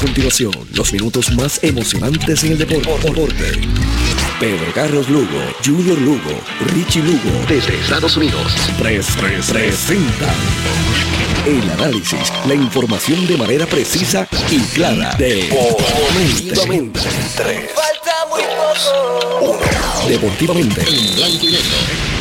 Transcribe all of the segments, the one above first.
continuación, los minutos más emocionantes en el deporte. Pedro Carlos Lugo, Junior Lugo, Richie Lugo, desde Estados Unidos, pres, pres, presentan el análisis, la información de manera precisa y clara de Deportivamente. Falta muy poco. Deportivamente en blanco y negro.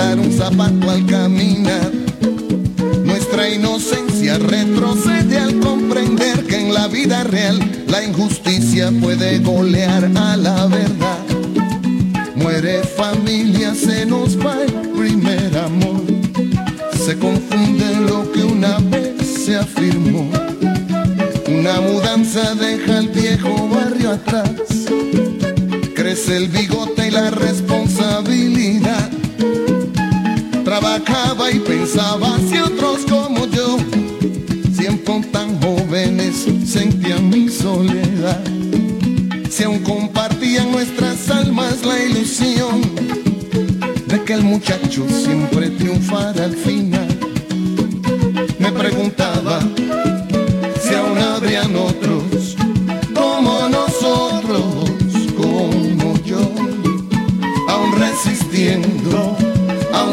Al caminar. Nuestra inocencia retrocede al comprender que en la vida real la injusticia puede golear a la verdad. Muere familia, se nos va el primer amor. Se confunde lo que una vez se afirmó. Una mudanza deja el viejo barrio atrás. Crece el bigote y la responsabilidad trabajaba y pensaba si otros como yo, siempre tan jóvenes, sentían mi soledad. Si aún compartían nuestras almas la ilusión de que el muchacho siempre triunfara al final.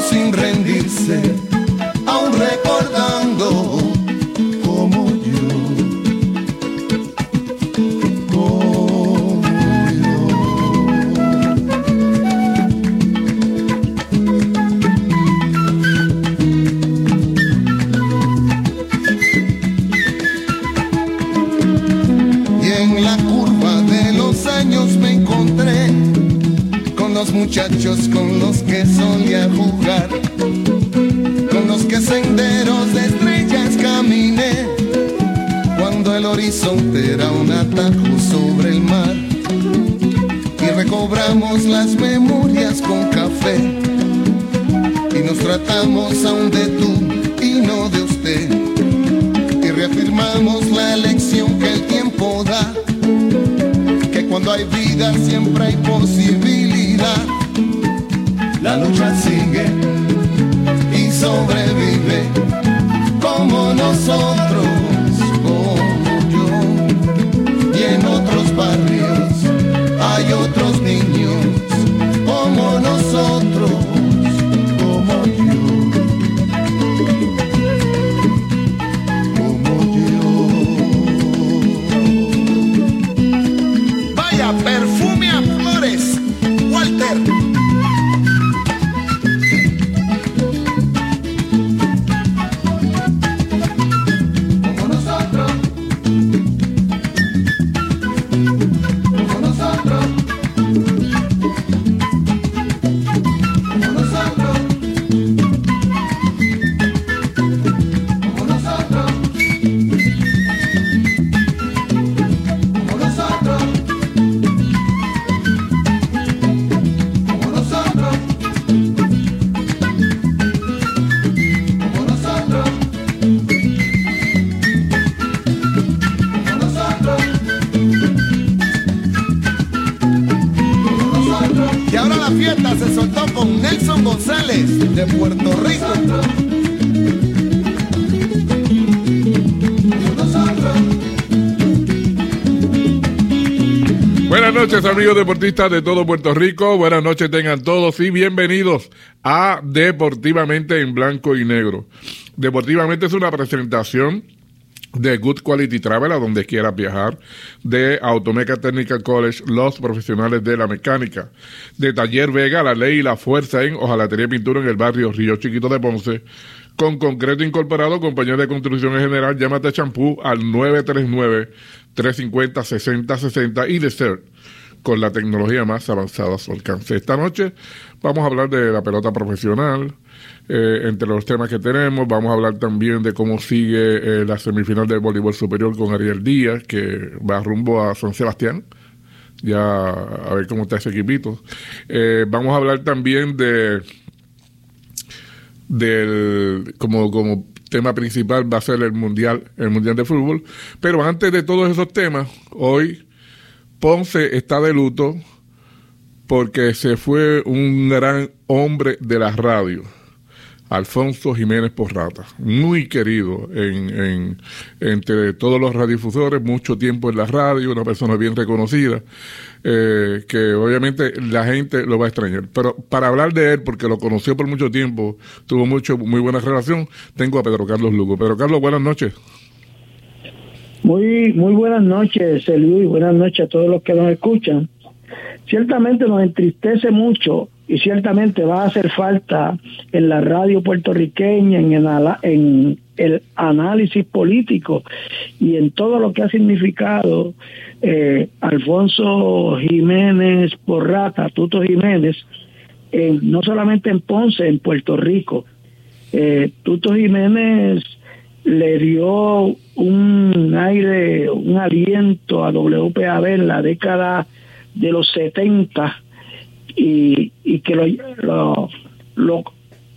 Sin rendirse, hay vida siempre hay posibilidad. La lucha sigue y sobrevive como nosotros, deportistas de todo Puerto Rico, buenas noches tengan todos y bienvenidos a Deportivamente en Blanco y Negro. Deportivamente es una presentación de Good Quality Travel a donde quiera viajar, de Automeca Technical College, los profesionales de la mecánica, de Taller Vega, la ley y la fuerza en Ojalatería y Pintura en el barrio Río Chiquito de Ponce, con concreto incorporado, compañía de construcción en general, llámate champú al 939-350-6060 y de ser con la tecnología más avanzada a su alcance. Esta noche vamos a hablar de la pelota profesional, eh, entre los temas que tenemos. Vamos a hablar también de cómo sigue eh, la semifinal del voleibol superior con Ariel Díaz, que va rumbo a San Sebastián. Ya a ver cómo está ese equipito. Eh, vamos a hablar también de del como como tema principal va a ser el mundial el mundial de fútbol pero antes de todos esos temas hoy Ponce está de luto porque se fue un gran hombre de la radio Alfonso Jiménez Porrata, muy querido en, entre todos los radiodifusores, mucho tiempo en la radio, una persona bien reconocida, eh, que obviamente la gente lo va a extrañar. Pero para hablar de él, porque lo conoció por mucho tiempo, tuvo mucho, muy buena relación, tengo a Pedro Carlos Lugo. Pedro Carlos, buenas noches. Muy, muy buenas noches, Luis, buenas noches a todos los que nos escuchan. Ciertamente nos entristece mucho y ciertamente va a hacer falta en la radio puertorriqueña, en el, en el análisis político y en todo lo que ha significado eh, Alfonso Jiménez Porrata, Tuto Jiménez, no solamente en Ponce, en Puerto Rico. Eh, Tuto Jiménez le dio un aire, un aliento a WPAB en la década de los 70 y, que lo, lo, lo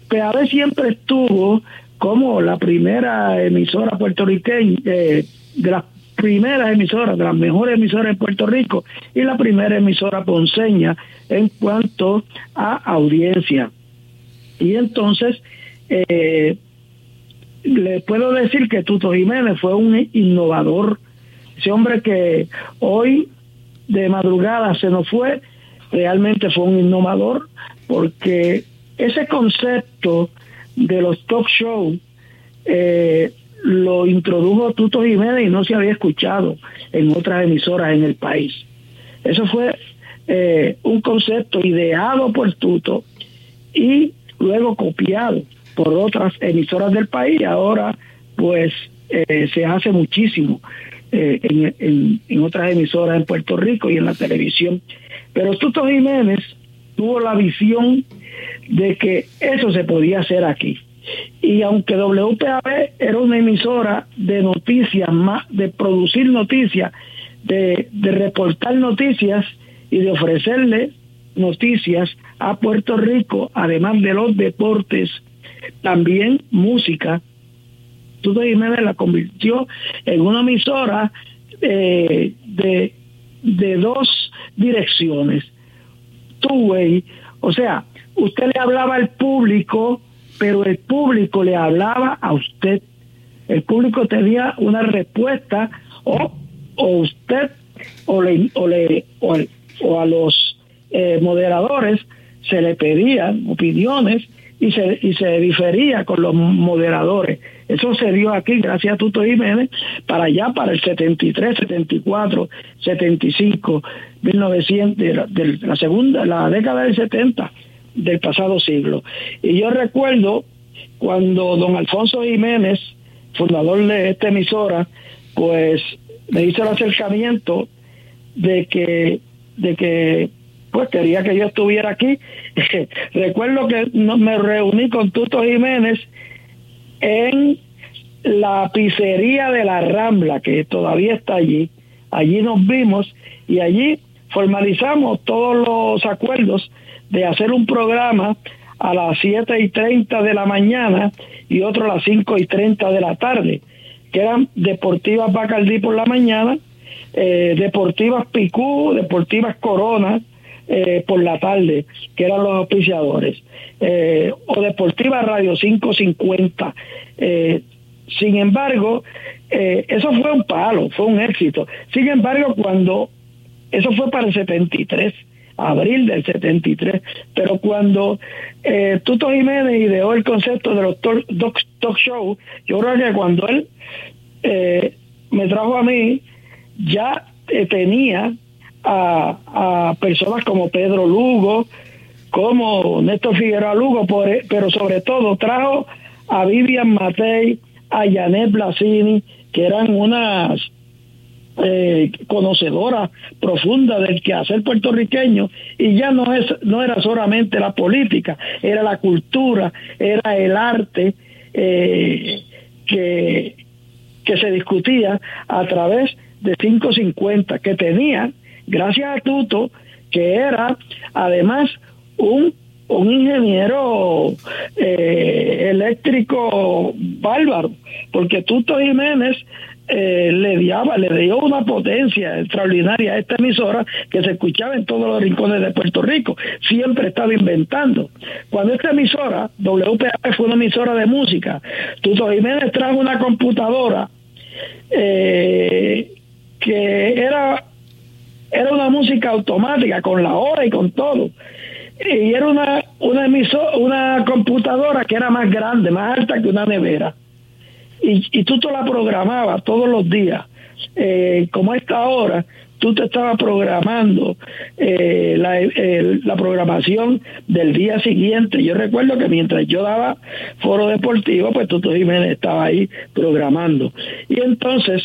PAB siempre estuvo como la primera emisora puertorriqueña, eh, de las primeras emisoras, de las mejores emisoras en Puerto Rico y la primera emisora ponceña en cuanto a audiencia. Y entonces, eh, le puedo decir que Tuto Jiménez fue un innovador, ese hombre que hoy de madrugada se nos fue realmente fue un innovador porque ese concepto de los talk shows eh, lo introdujo Tuto Jiménez y no se había escuchado en otras emisoras en el país. Eso fue eh, un concepto ideado por Tuto y luego copiado por otras emisoras del país. Ahora, pues, eh, se hace muchísimo en, en otras emisoras en Puerto Rico y en la televisión pero Tuto Jiménez tuvo la visión de que eso se podía hacer aquí. Y aunque WPAB era una emisora de noticias, más de producir noticias, de reportar noticias y de ofrecerle noticias a Puerto Rico, además de los deportes, también música, Tuto Jiménez la convirtió en una emisora eh, de, de dos direcciones. Two-way, o sea, usted le hablaba al público, pero el público le hablaba a usted. El público tenía una respuesta o, o usted o, le, o, le, o, a los eh, moderadores se le pedían opiniones y se, y se difería con los moderadores. Eso se dio aquí gracias a Tuto Jiménez para allá, para el 73, 74, 75, 1900, de la, segunda, la década del 70 del pasado siglo. Y yo recuerdo cuando don Alfonso Jiménez, fundador de esta emisora, pues me hizo el acercamiento de que, de que pues quería que yo estuviera aquí. Recuerdo que me reuní con Tuto Jiménez en la pizzería de la Rambla, que todavía está allí. Allí nos vimos y allí formalizamos todos los acuerdos de hacer un programa a las 7 y 30 de la mañana y otro a las 5 y 30 de la tarde, que eran Deportivas Bacardí por la mañana, eh, Deportivas Picú, Deportivas Corona, eh, por la tarde, que eran los auspiciadores, eh, o Deportiva Radio 550. Eh, sin embargo, eso fue un palo, fue un éxito. Sin embargo, cuando eso fue para el 73, abril del 73, pero cuando Tuto Jiménez ideó el concepto de los talk, talk, show, yo creo que cuando él me trajo a mí, ya tenía a, personas como Pedro Lugo, como Néstor Figueroa Lugo, e, pero sobre todo trajo a Vivian Matei, a Janet Blasini, que eran unas eh, conocedoras profundas del quehacer puertorriqueño y ya no es no era solamente la política era la cultura era el arte eh, que que se discutía a través de 550 que tenían gracias a Tuto, que era además un, un ingeniero eh, eléctrico bárbaro, porque Tuto Jiménez eh, le, diaba, le dio una potencia extraordinaria a esta emisora que se escuchaba en todos los rincones de Puerto Rico. Siempre estaba inventando. Cuando esta emisora, WPA, fue una emisora de música, Tuto Jiménez trajo una computadora eh, que era era una música automática con la hora y con todo. Y era una, una, una computadora que era más grande, más alta que una nevera. Y, y tú te la programabas todos los días. Eh, como a esta hora, tú te estabas programando eh, la, la, programación del día siguiente. Yo recuerdo que mientras yo daba foro deportivo, pues Tuto Jiménez estaba ahí programando. Y entonces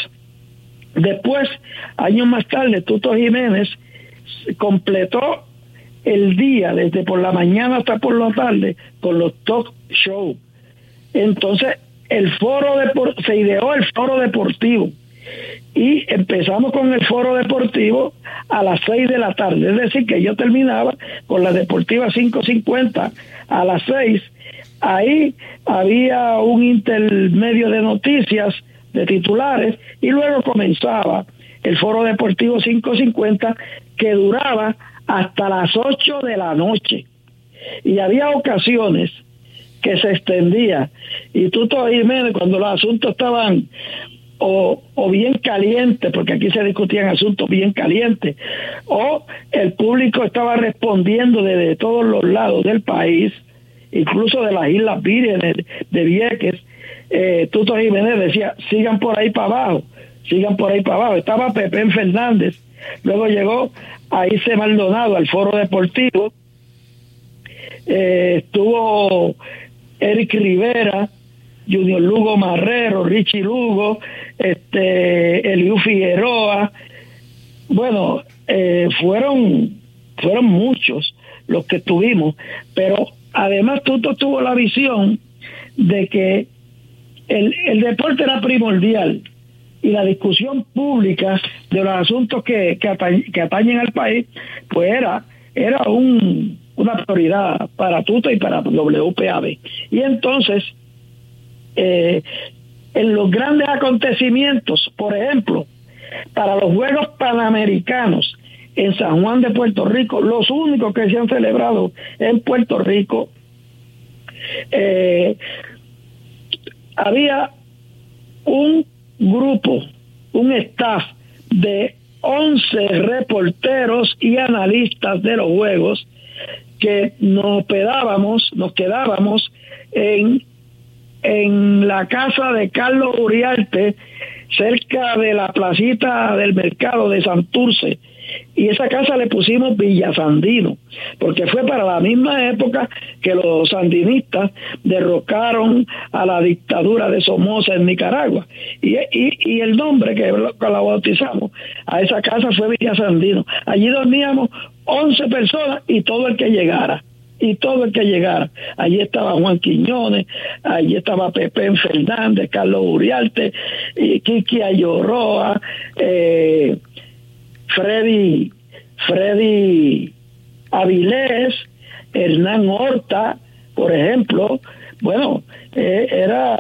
Después, años más tarde, Tuto Jiménez completó el día, desde por la mañana hasta por la tarde, con los talk show. Entonces, el foro se ideó el foro deportivo y empezamos con el foro deportivo a las 6 de la tarde, es decir, que yo terminaba con la deportiva 550 a las 6. Ahí había un intermedio de noticias de titulares y luego comenzaba el foro deportivo 550 que duraba hasta las 8 de la noche. Y había ocasiones que se extendía y tú todavía cuando los asuntos estaban o, o, bien calientes, porque aquí se discutían asuntos bien calientes, o el público estaba respondiendo desde todos los lados del país, incluso de las Islas Vírgenes, de Vieques, eh, Tuto Jiménez decía, sigan por ahí para abajo, sigan por ahí para abajo. Estaba Pepe Fernández, luego llegó a irse Maldonado al foro deportivo, eh, estuvo Eric Rivera, Junior Lugo Marrero, Richie Lugo, este, Eliu Figueroa, bueno, eh, fueron, fueron muchos los que tuvimos, pero además Tuto tuvo la visión de que el, el deporte era primordial y la discusión pública de los asuntos que, que, atañen al país, pues era, era un, una prioridad para Tuto y para WPAB. Y entonces, eh, en los grandes acontecimientos, por ejemplo, para los Juegos Panamericanos en San Juan de Puerto Rico, los únicos que se han celebrado en Puerto Rico, eh, había un grupo, un staff de 11 reporteros y analistas de los juegos que nos quedábamos, nos quedábamos en, en la casa de Carlos Uriarte, cerca de la placita del mercado de Santurce, y esa casa le pusimos Villa Sandino, porque fue para la misma época que los sandinistas derrocaron a la dictadura de Somoza en Nicaragua. Y, y, el nombre que la bautizamos a esa casa fue Villa Sandino. Allí dormíamos 11 personas y todo el que llegara y todo el que llegara. Allí estaba Juan Quiñones, allí estaba Pepe Fernández, Carlos Uriarte, y Kiki Ayorroa, eh, Freddy, Freddy Avilés, Hernán Horta, por ejemplo, bueno, eh, era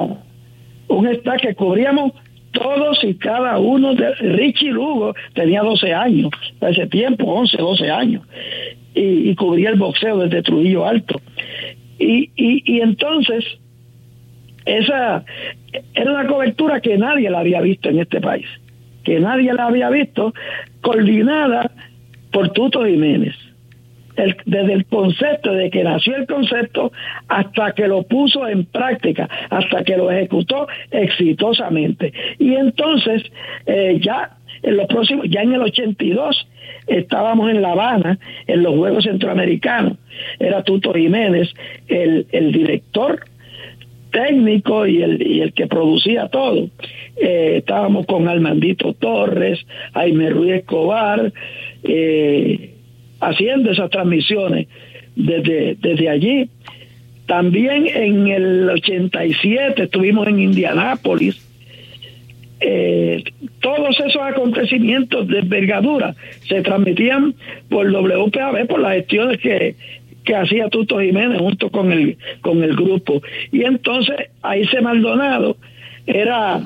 un staff que cubríamos todos y cada uno de Richie Lugo tenía 12 años, a ese tiempo, 11, 12 años, y, cubría el boxeo desde Trujillo Alto. Y, y, y entonces, esa era una cobertura que nadie la había visto en este país, que nadie la había visto, coordinada por Tuto Jiménez desde el concepto, de que nació el concepto hasta que lo puso en práctica, hasta que lo ejecutó exitosamente. Y entonces, eh, ya en los próximos, ya en el 82, estábamos en La Habana, en los Juegos Centroamericanos. Era Tuto Jiménez, el, el director técnico y el, y el que producía todo. Eh, estábamos con Armandito Torres, Jaime Ruiz Escobar, eh, haciendo esas transmisiones desde, allí. También en el 87 estuvimos en Indianápolis. Eh, todos esos acontecimientos de envergadura se transmitían por WPAB, por las gestiones que, que hacía Tuto Jiménez junto con el, con el grupo. Y entonces ahí se Maldonado era,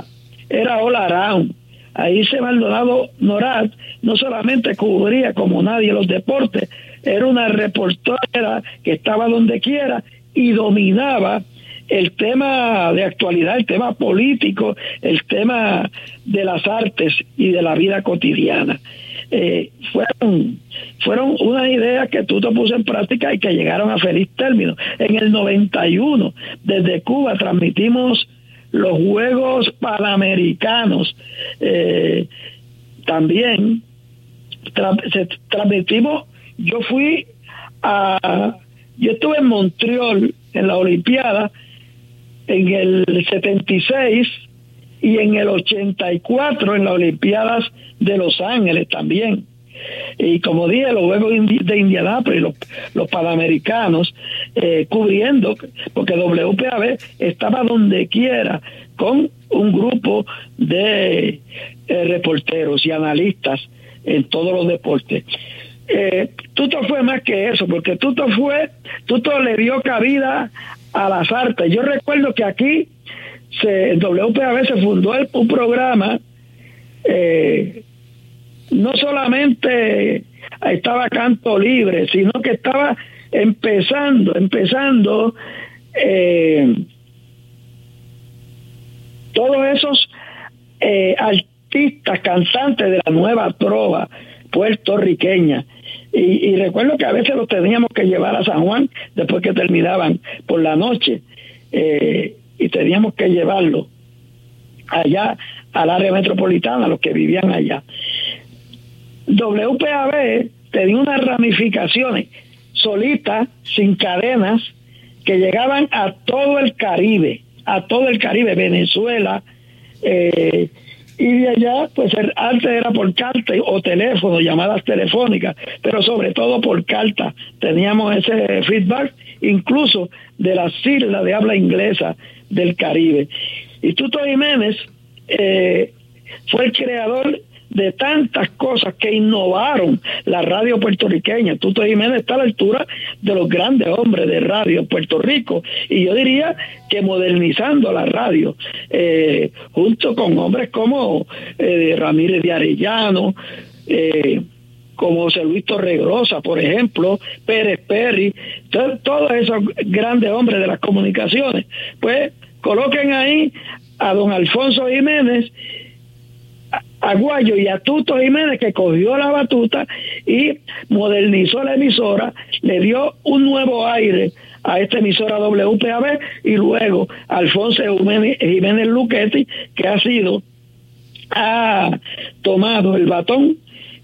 era All Around Ahí se Maldonado Norat no solamente cubría como nadie los deportes, era una reportera que estaba donde quiera y dominaba el tema de actualidad, el tema político, el tema de las artes y de la vida cotidiana. Eh, fueron, fueron unas ideas que tú te puse en práctica y que llegaron a feliz término. En el 91, desde Cuba, transmitimos los Juegos Panamericanos eh, también se transmitimos. Yo fui a, yo estuve en Montreal en la Olimpiada en el 76 y en el 84 en las Olimpiadas de Los Ángeles también. Y como dije, los Juegos de Indianápolis, los, Panamericanos, eh, cubriendo, porque WPAB estaba donde quiera con un grupo de eh, reporteros y analistas en todos los deportes. Eh, Tuto fue más que eso, porque Tuto fue, Tuto le dio cabida a las artes. Yo recuerdo que aquí se, WPAB se fundó un programa eh, no solamente estaba canto libre, sino que estaba empezando, empezando eh, todos esos eh, artistas, cantantes de la nueva trova puertorriqueña. Y, recuerdo que a veces los teníamos que llevar a San Juan después que terminaban por la noche y teníamos que llevarlo allá al área metropolitana, los que vivían allá. WPAB tenía unas ramificaciones solitas, sin cadenas, que llegaban a todo el Caribe, a todo el Caribe, Venezuela, eh, y de allá, pues antes era por carta o teléfono, llamadas telefónicas, pero sobre todo por carta. Teníamos ese feedback, incluso de las islas de habla inglesa del Caribe. Y Tuto Jiménez eh, fue el creador de tantas cosas que innovaron la radio puertorriqueña. Tuto Jiménez está a la altura de los grandes hombres de radio en Puerto Rico y yo diría que modernizando la radio, eh, junto con hombres como eh, Ramírez de Arellano, eh, como José Luis Torregrosa, por ejemplo, Pérez Perry, todos esos grandes hombres de las comunicaciones, pues coloquen ahí a don Alfonso Jiménez Aguayo y a Tuto Jiménez que cogió la batuta y modernizó la emisora, le dio un nuevo aire a esta emisora WPAB y luego Alfonso Jiménez Luquetti que ha sido ha tomado el batón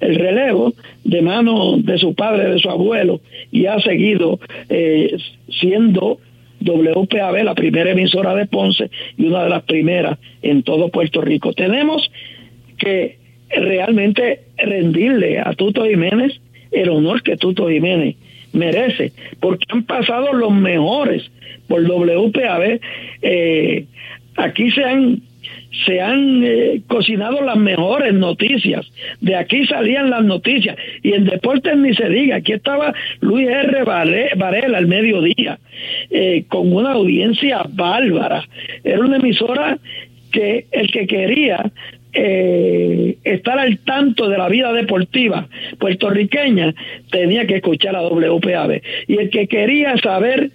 el relevo de mano de su padre, de su abuelo, y ha seguido eh, siendo WPAB la primera emisora de Ponce y una de las primeras en todo Puerto Rico. Tenemos que realmente rendirle a Tuto Jiménez el honor que Tuto Jiménez merece, porque han pasado los mejores por WPAB. Eh, aquí se han se han eh, cocinado las mejores noticias. De aquí salían las noticias. Y en deportes ni se diga. Aquí estaba Luis R. Varela al mediodía, eh, con una audiencia bárbara. Era una emisora que el que quería eh, estar al tanto de la vida deportiva puertorriqueña tenía que escuchar a WPAB y el que quería saber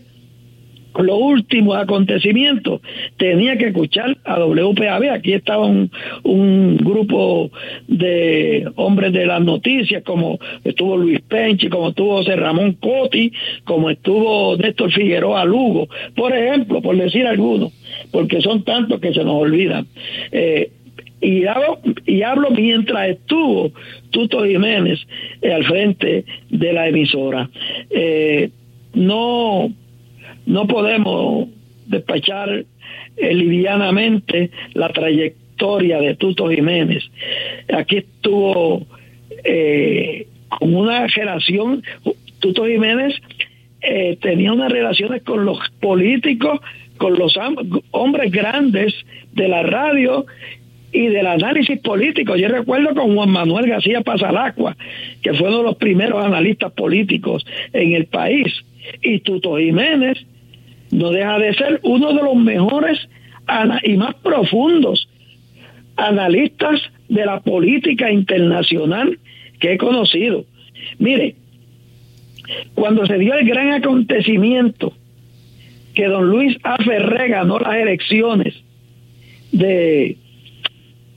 los últimos acontecimientos tenía que escuchar a WPAB. Aquí estaba un, un, grupo de hombres de las noticias, como estuvo Luis Penchi, como estuvo José Ramón Coti, como estuvo Néstor Figueroa Lugo, por ejemplo, por decir algunos, porque son tantos que se nos olvidan. Eh, y hablo, y hablo mientras estuvo Tuto Jiménez eh, al frente de la emisora. Eh, no no podemos despachar eh, livianamente la trayectoria de Tuto Jiménez. Aquí estuvo eh, con una relación, Tuto Jiménez eh, tenía unas relaciones con los políticos, con los hombres grandes de la radio y del análisis político. Yo recuerdo con Juan Manuel García Pasalacua, que fue uno de los primeros analistas políticos en el país, y Tuto Jiménez no deja de ser uno de los mejores y más profundos analistas de la política internacional que he conocido. Mire, cuando se dio el gran acontecimiento que don Luis A. Ferré ganó las elecciones de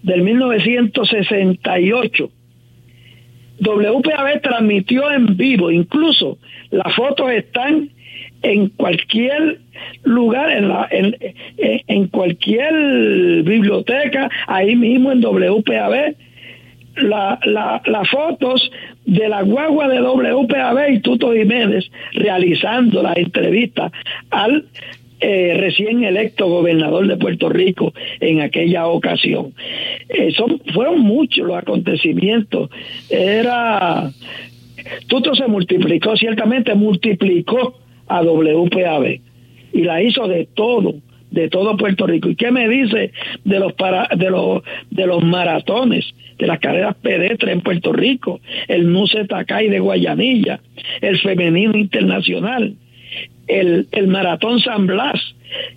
del 1968, WPAB transmitió en vivo, incluso las fotos están en cualquier lugar, en, la, en, en cualquier biblioteca, ahí mismo en WPAB, la, la, las fotos de la guagua de WPAB y Tuto Jiménez realizando la entrevista al eh, recién electo gobernador de Puerto Rico en aquella ocasión. Eh, son, fueron muchos los acontecimientos. Era Tuto se multiplicó, ciertamente multiplicó a WPAB y la hizo de todo, de todo Puerto Rico. ¿Y qué me dice de los para, de los de los maratones, de las carreras pedestres en Puerto Rico, el Muse Takay de Guayanilla, el femenino internacional, el, el maratón San Blas,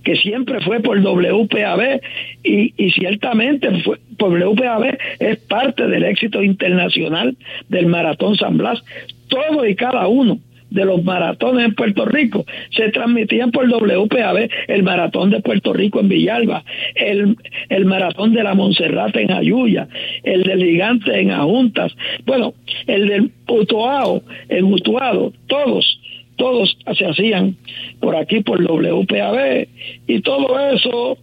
que siempre fue por WPAB y, y ciertamente fue, WPAB es parte del éxito internacional del maratón San Blas, todo y cada uno de los maratones en Puerto Rico. Se transmitían por WPAB, el maratón de Puerto Rico en Villalba, el, el maratón de la Monserrate en Ayuya, el del Gigante en Ajuntas, bueno, el del Utuado en Utuado, todos, todos se hacían por aquí por WPAB y todo eso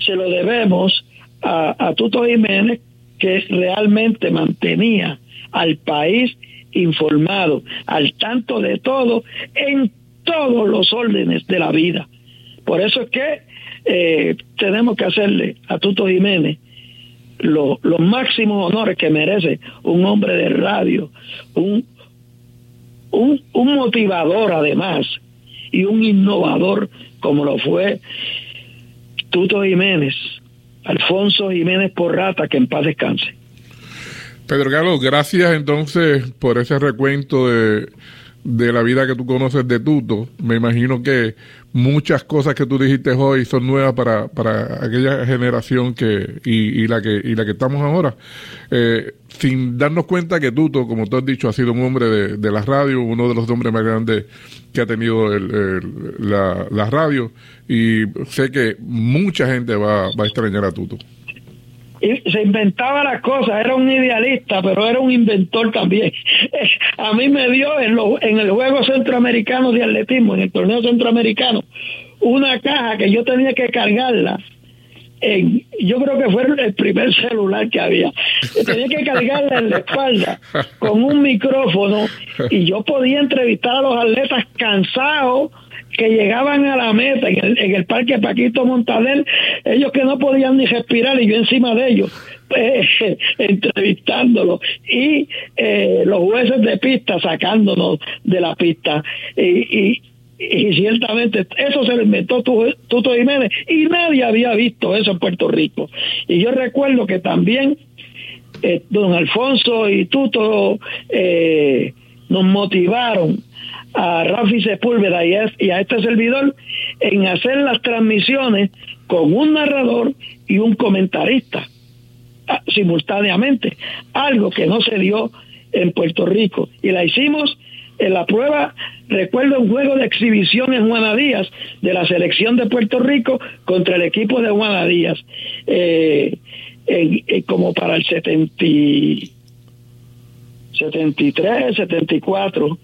se lo debemos a, a Tuto Jiménez que realmente mantenía al país informado, al tanto de todo, en todos los órdenes de la vida. Por eso es que eh, tenemos que hacerle a Tuto Jiménez los máximos honores que merece un hombre de radio, un, un, un motivador además y un innovador como lo fue Tuto Jiménez, Alfonso Jiménez Porrata, que en paz descanse. Pedro Carlos, gracias entonces por ese recuento de, la vida que tú conoces de Tuto. Me imagino que muchas cosas que tú dijiste hoy son nuevas para, para aquella generación que y, la que y la que estamos ahora. Eh, sin darnos cuenta que Tuto, como tú has dicho, ha sido un hombre de, la radio, uno de los hombres más grandes que ha tenido la, la, radio. Y sé que mucha gente va, va a extrañar a Tuto y se inventaba las cosas, era un idealista, pero era un inventor también. A mí me dio en, lo, en el Juego Centroamericano de Atletismo, en el torneo centroamericano, una caja que yo tenía que cargarla. En, yo creo que fue el primer celular que había. Tenía que cargarla en la espalda con un micrófono y yo podía entrevistar a los atletas cansados que llegaban a la meta en el, en el parque Paquito Montaner, ellos que no podían ni respirar y yo encima de ellos, eh, entrevistándolo. Y eh, los jueces de pista sacándonos de la pista. Y, y, ciertamente eso se lo inventó Tuto Jiménez. Y nadie había visto eso en Puerto Rico. Y yo recuerdo que también eh, don Alfonso y Tuto eh, nos motivaron a Rafi Sepúlveda y a, este servidor en hacer las transmisiones con un narrador y un comentarista ah, simultáneamente, algo que no se dio en Puerto Rico. Y la hicimos en la prueba, recuerdo un juego de exhibición en Juana Díaz de la selección de Puerto Rico contra el equipo de Juana Díaz, eh, como para el 70, 73, 74.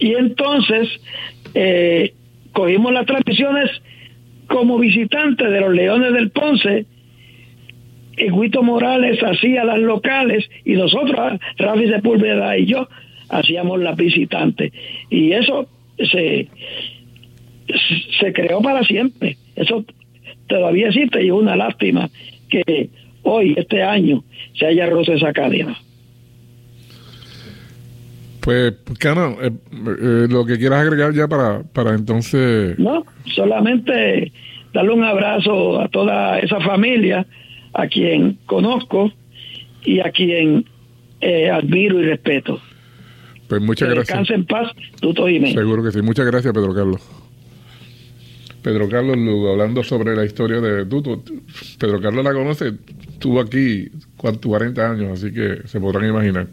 Y entonces eh, cogimos las transmisiones como visitantes de los Leones del Ponce. Y Morales hacía las locales y nosotros, Rafi Sepúlveda y yo, hacíamos las visitantes. Y eso se, se creó para siempre. Eso todavía existe y es una lástima que hoy, este año, se haya roto esa cadena. Pues, Cano, eh, eh, lo que quieras agregar ya para, para entonces... No, solamente darle un abrazo a toda esa familia, a quien conozco y a quien eh, admiro y respeto. Pues muchas gracias. Descanse en paz, Tuto Jiménez. Seguro que sí. Muchas gracias, Pedro Carlos. Pedro Carlos Lugo, hablando sobre la historia de Tuto. Pedro Carlos la conoce, estuvo aquí 40 años, así que se podrán imaginar.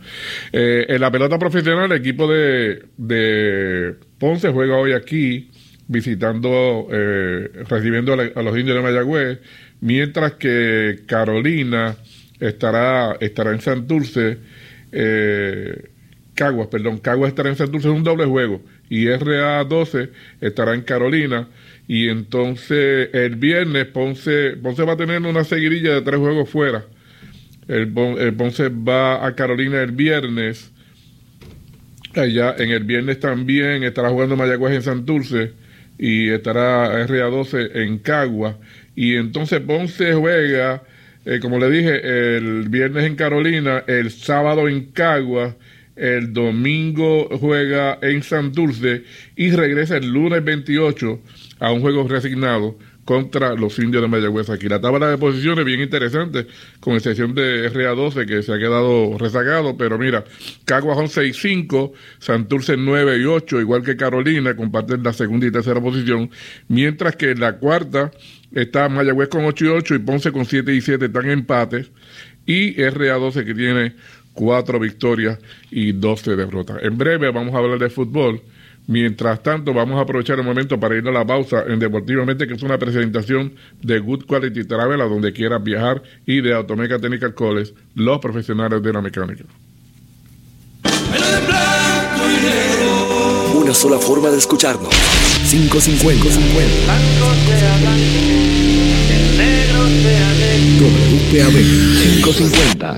Eh, en la pelota profesional, el equipo de, de Ponce juega hoy aquí, visitando, eh, recibiendo a, los indios de Mayagüez, mientras que Carolina estará, estará en Santurce. Eh, Caguas, perdón, Caguas estará en Santurce, es un doble juego, y RA12 estará en Carolina, y entonces el viernes Ponce, Ponce va a tener una seguidilla de tres juegos fuera. El, Ponce va a Carolina el viernes, allá en el viernes también estará jugando Mayagüez en Santurce, y estará RA12 en Caguas, y entonces Ponce juega, eh, como le dije, el viernes en Carolina, el sábado en Caguas, el domingo juega en Santurce y regresa el lunes 28 a un juego resignado contra los indios de Mayagüez. Aquí la tabla de posiciones bien interesante, con excepción de RA12 que se ha quedado rezagado, pero mira, Caguas 11 y 5, Santurce 9 y 8, igual que Carolina, comparten la segunda y tercera posición, mientras que en la cuarta está Mayagüez con 8 y 8 y Ponce con 7 y 7, están empates, y RA12 que tiene cuatro victorias y 12 derrotas. En breve vamos a hablar de fútbol. Mientras tanto, vamos a aprovechar el momento para ir a la pausa en Deportivamente, que es una presentación de Good Quality Travel a donde quieras viajar y de Automeca Technical College, los profesionales de la mecánica. Una sola forma de escucharnos. 550. 50. WPAB 550.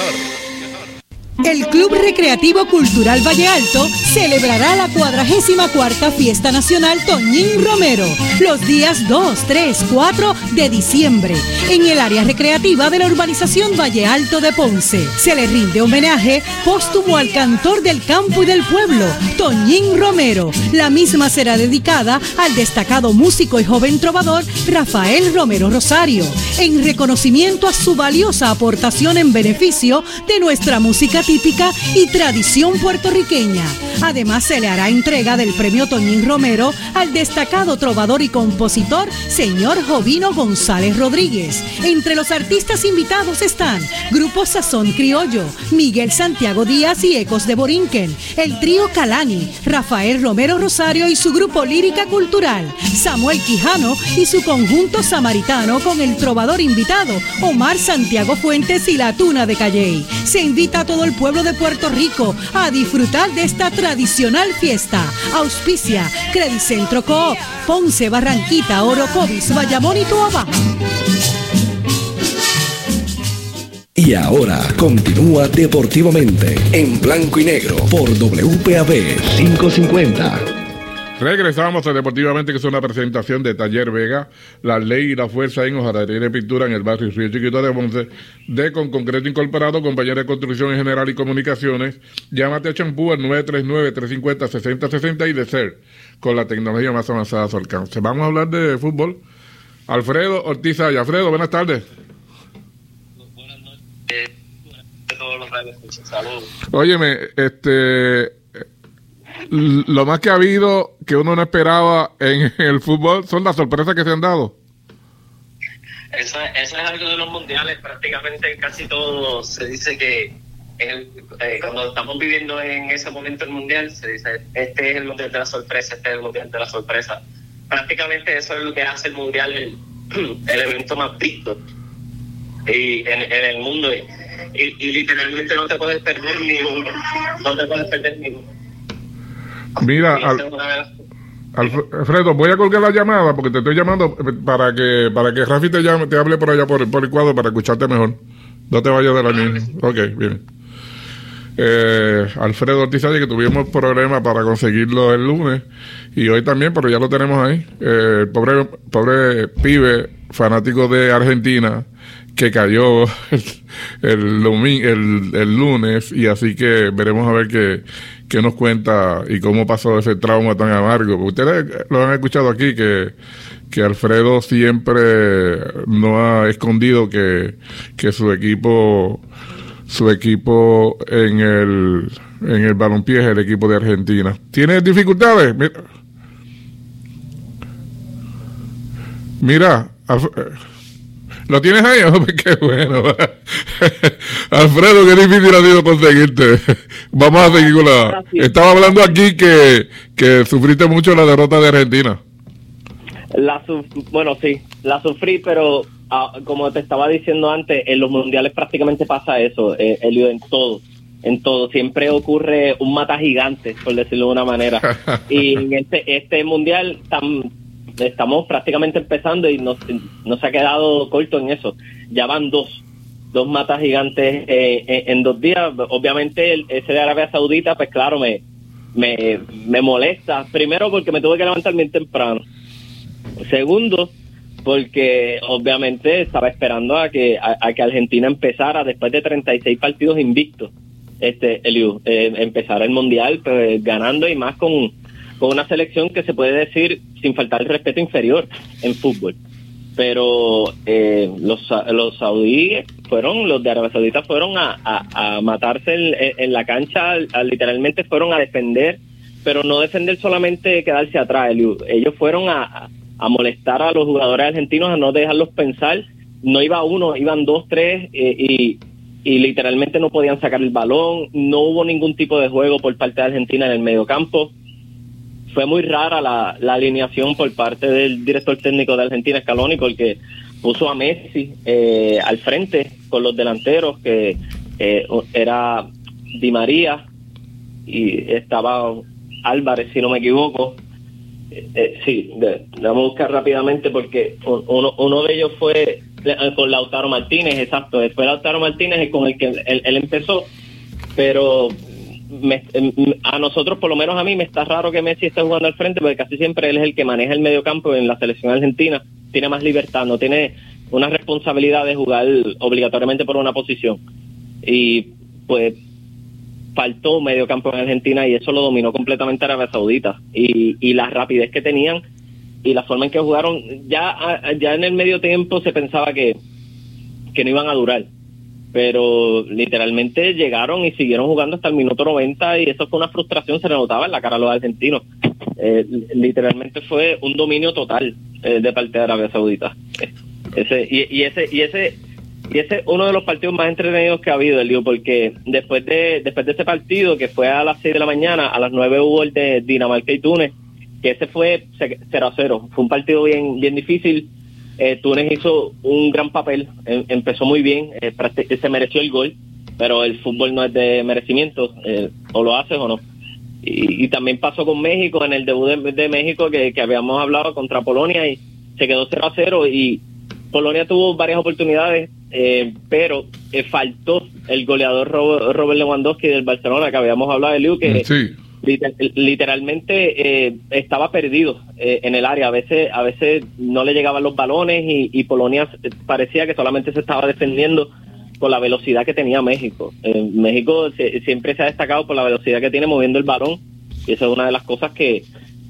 El Club Recreativo Cultural Valle Alto celebrará la 44 Fiesta Nacional Toñín Romero los días 2, 3, 4 de diciembre en el área recreativa de la urbanización Valle Alto de Ponce. Se le rinde homenaje póstumo al cantor del campo y del pueblo, Toñín Romero. La misma será dedicada al destacado músico y joven trovador Rafael Romero Rosario, en reconocimiento a su valiosa aportación en beneficio de nuestra música típica y tradición puertorriqueña. Además, se le hará entrega del premio Toñín Romero al destacado trovador y compositor, señor Jovino González Rodríguez. Entre los artistas invitados están Grupo Sazón Criollo, Miguel Santiago Díaz y Ecos de Borinquen, el trío Calani, Rafael Romero Rosario y su grupo Lírica Cultural, Samuel Quijano y su conjunto samaritano con el trovador invitado Omar Santiago Fuentes y la Tuna de Calley. Se invita a todo el pueblo de Puerto Rico a disfrutar de esta tradicional fiesta. Auspicia Credicentro Coop, Ponce, Barranquita, Orocovis, Bayamón y Tuabaja. Y ahora continúa deportivamente en blanco y negro por WPAB 550. Regresamos a Deportivamente, que es una presentación de Taller Vega, la ley y la fuerza en hojalatería de pintura en el barrio Río Chiquito de Ponce, de Con Concreto Incorporado, compañía de construcción en general y comunicaciones. Llámate a Champú al 939-350-6060 y de ser con la tecnología más avanzada a su alcance. Vamos a hablar de fútbol. Alfredo Ortiz Ayala. Alfredo, buenas tardes. Óyeme, este, lo más que ha habido que uno no esperaba en el fútbol son las sorpresas que se han dado. Eso, es algo de los mundiales, prácticamente casi todo se dice que eh, cuando estamos viviendo en ese momento el mundial, se dice, este es el mundial de la sorpresa, este es el mundial de la sorpresa. Prácticamente eso es lo que hace el mundial el, evento más visto y en, en el mundo. Y, y, literalmente no te puedes perder ni uno. No te puedes perder ni uno. Mira, Alfredo, voy a colgar la llamada porque te estoy llamando para que para que Rafi te llame, te hable por allá por, por el cuadro para escucharte mejor. No te vayas de la línea. Ok, bien. Eh, Alfredo Ortiz que tuvimos problemas para conseguirlo el lunes y hoy también, pero ya lo tenemos ahí. Eh, el pobre, pobre pibe fanático de Argentina que cayó el, el, el, lunes y así que veremos a ver qué, qué, nos cuenta y cómo pasó ese trauma tan amargo. Ustedes lo han escuchado aquí que, que Alfredo siempre no ha escondido que, que su equipo su equipo en el en el balompié es el equipo de Argentina. ¿Tiene dificultades? Mira, Mira ¿Lo tienes ahí? qué bueno. Alfredo, qué difícil ha sido conseguirte. Vamos a seguir con la... Estaba hablando aquí que, que sufriste mucho la derrota de Argentina. La bueno, sí, la sufrí, pero ah, como te estaba diciendo antes, en los mundiales prácticamente pasa eso, eh, Elio, en todo. En todo, siempre ocurre un mata gigante, por decirlo de una manera. y en este, este mundial tan, estamos prácticamente empezando y no se ha quedado corto en eso. Ya van dos, dos matas gigantes eh, en, dos días. Obviamente el, ese de Arabia Saudita, pues claro, me, me, me molesta. Primero porque me tuve que levantar bien temprano. Segundo, porque obviamente estaba esperando a que, a, que Argentina empezara después de 36 partidos invictos. Este, Eliu, eh, empezar el mundial pues, ganando y más con, con una selección que se puede decir sin faltar el respeto inferior en fútbol. Pero eh, los, los saudíes fueron, los de Arabia Saudita fueron a, a, matarse en, la cancha, literalmente fueron a defender, pero no defender solamente quedarse atrás, ellos fueron a, a molestar a los jugadores argentinos, a no dejarlos pensar, no iba uno, iban dos, tres, eh, y, y literalmente no podían sacar el balón, no hubo ningún tipo de juego por parte de Argentina en el medio campo fue muy rara la, alineación por parte del director técnico de Argentina, Scaloni, porque puso a Messi eh, al frente con los delanteros, que eh, era Di María y estaba Álvarez, si no me equivoco. Eh, sí, vamos a buscar rápidamente porque uno, uno de ellos fue con Lautaro Martínez, exacto. Después Lautaro Martínez es con el que él empezó, pero Em, a nosotros, por lo menos a mí, me está raro que Messi esté jugando al frente, porque casi siempre él es el que maneja el medio campo en la selección argentina. Tiene más libertad, no tiene una responsabilidad de jugar obligatoriamente por una posición. Y pues faltó medio campo en Argentina y eso lo dominó completamente Arabia Saudita. Y, y la rapidez que tenían y la forma en que jugaron, ya, ya en el medio tiempo se pensaba que, que no iban a durar pero literalmente llegaron y siguieron jugando hasta el minuto 90 y eso fue una frustración, se le notaba en la cara a los argentinos. Eh, literalmente fue un dominio total eh, de parte de Arabia Saudita. Ese, y, ese y ese y ese es uno de los partidos más entretenidos que ha habido, Elio, porque después de después de ese partido, que fue a las 6 de la mañana, a las 9 hubo el de Dinamarca y Túnez, que ese fue 0 a 0. Fue un partido bien, bien difícil. Eh, Túnez hizo un gran papel, em, empezó muy bien, eh, se mereció el gol, pero el fútbol no es de merecimiento, eh, o lo haces o no. Y, también pasó con México, en el debut de, México que, habíamos hablado contra Polonia y se quedó 0 a 0 y Polonia tuvo varias oportunidades, pero faltó el goleador Robert Lewandowski del Barcelona que habíamos hablado de Liu, que sí literalmente eh, estaba perdido eh, en el área. A veces, a veces no le llegaban los balones y, Polonia parecía que solamente se estaba defendiendo con la velocidad que tenía México. México siempre se ha destacado por la velocidad que tiene moviendo el balón y eso es una de las cosas que,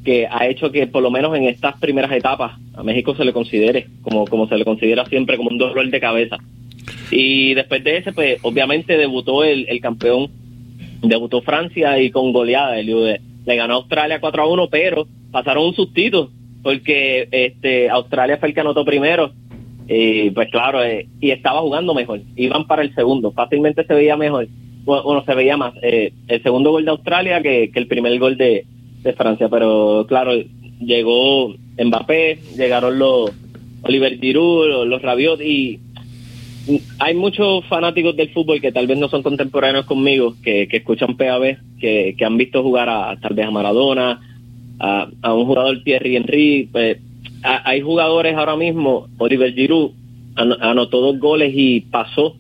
que ha hecho que por lo menos en estas primeras etapas a México se le considere como, como se le considera siempre como un dolor de cabeza. Y después de ese, pues obviamente debutó el campeón debutó Francia y con goleada le, le ganó a Australia 4 a 1 pero pasaron un sustito porque este Australia fue el que anotó primero. Y pues claro eh, y estaba jugando mejor. Iban para el segundo. Fácilmente se veía mejor. Bueno se veía más eh, el segundo gol de Australia que, el primer gol de, de Francia. Pero claro llegó Mbappé llegaron los Oliver Giroud los, los Rabiot y hay muchos fanáticos del fútbol que tal vez no son contemporáneos conmigo, que, escuchan PAB, que, que han visto jugar a tal vez a Maradona, a, un jugador Thierry Henry. Pues, hay jugadores ahora mismo, Oliver Giroud anotó dos goles y pasó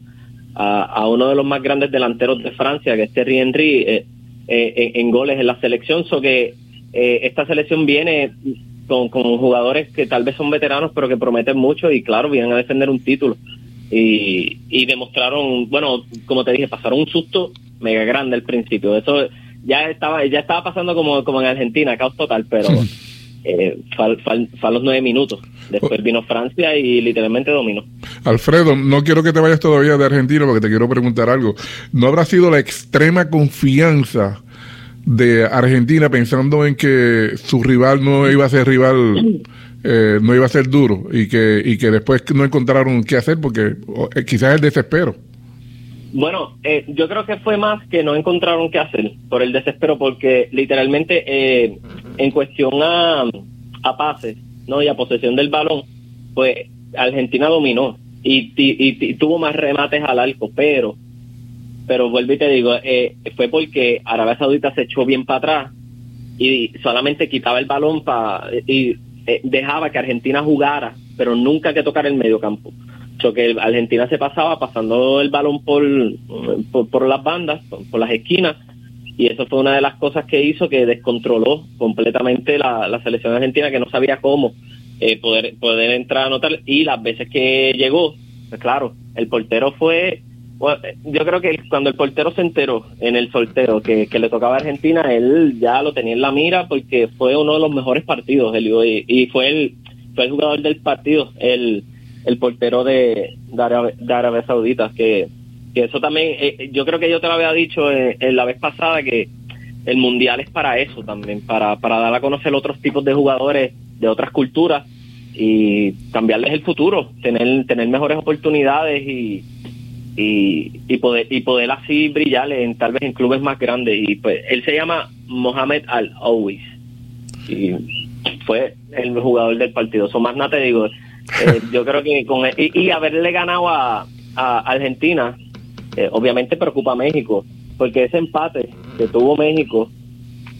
a, uno de los más grandes delanteros de Francia, que es Thierry Henry, eh, eh, en, goles en la selección. So que eh, esta selección viene con, con jugadores que tal vez son veteranos, pero que prometen mucho y claro, vienen a defender un título y, demostraron, bueno, como te dije, pasaron un susto mega grande al principio. Eso ya estaba ya estaba pasando como, como en Argentina, caos total, pero eh, fue, a los nueve minutos. Después vino Francia y literalmente dominó. Alfredo, no quiero que te vayas todavía de Argentina porque te quiero preguntar algo. ¿No habrá sido la extrema confianza de Argentina pensando en que su rival no iba a ser rival eh, no iba a ser duro y que, y que después no encontraron qué hacer porque eh, quizás el desespero. Bueno, eh, yo creo que fue más que no encontraron qué hacer por el desespero porque literalmente en cuestión a, pases ¿no? y a posesión del balón, pues Argentina dominó y, y, tuvo más remates al arco, pero pero vuelvo y te digo, fue porque Arabia Saudita se echó bien para atrás y solamente quitaba el balón para y eh, dejaba que Argentina jugara, pero nunca que tocar el medio campo. So que Argentina se pasaba pasando el balón por, por, las bandas, por, las esquinas, y eso fue una de las cosas que hizo que descontroló completamente la, selección argentina, que no sabía cómo eh, poder, poder entrar a anotar, y las veces que llegó, pues claro, el portero fue yo creo que cuando el portero se enteró en el sorteo que, le tocaba a Argentina, él ya lo tenía en la mira porque fue uno de los mejores partidos, y, y fue el, fue el jugador del partido, el, el portero de, de, Arabia, Saudita, que, que eso también, eh, yo creo que yo te lo había dicho en, la vez pasada que el mundial es para eso también, para, para dar a conocer otros tipos de jugadores de otras culturas y cambiarles el futuro, tener, tener mejores oportunidades y y, y poder y poder así brillar en tal vez en clubes más grandes. Y pues él se llama Mohamed Al Always y fue el jugador del partido. So más nada te digo. Eh, yo creo que con y, haberle ganado a, a Argentina eh, obviamente preocupa a México porque ese empate que tuvo México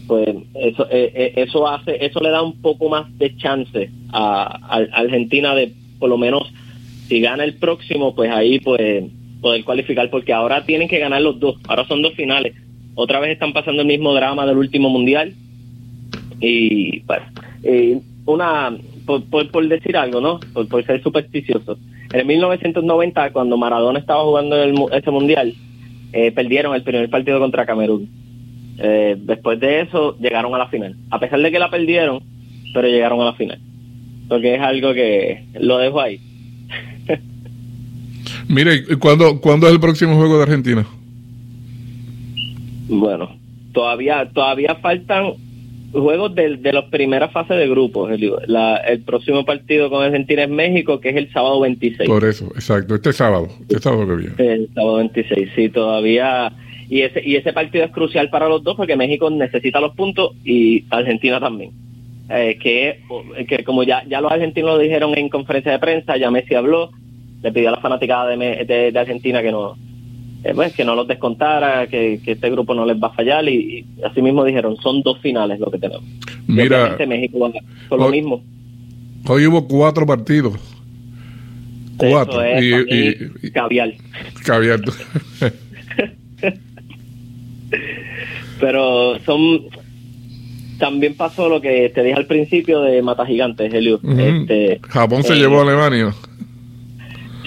pues eso eh, eso hace eso le da un poco más de chance a, a Argentina de por lo menos si gana el próximo pues ahí pues poder cualificar, porque ahora tienen que ganar los dos, ahora son dos finales. Otra vez están pasando el mismo drama del último mundial. Y bueno, eh, una, por, por, decir algo, ¿no? Por, ser supersticioso. En 1990, cuando Maradona estaba jugando el, ese mundial, eh, perdieron el primer partido contra Camerún. Eh, después de eso, llegaron a la final. A pesar de que la perdieron, pero llegaron a la final. Porque es algo que lo dejo ahí. Mire, ¿cuándo, ¿cuándo es el próximo juego de Argentina? Bueno, todavía todavía faltan juegos de, de las primeras fases de grupos. El, la, el próximo partido con Argentina es México, que es el sábado 26. Por eso, exacto. Este sábado, este sábado que viene. El sábado 26, sí, todavía. Y ese, y ese partido es crucial para los dos porque México necesita los puntos y Argentina también. Eh, que, que como ya, ya los argentinos lo dijeron en conferencia de prensa, ya Messi habló, le pidió a la fanaticada de, de, de Argentina que no, eh, pues, que no los descontara, que, que, este grupo no les va a fallar y, y, así mismo dijeron, son dos finales lo que tenemos. Mira, México va por lo mismo. Hoy hubo cuatro partidos. Cuatro. Es, y, y, caviar. Caviar. Pero son también pasó lo que te dije al principio de Mata Gigantes, Helio. Uh -huh. este, Japón se eh, llevó a Alemania.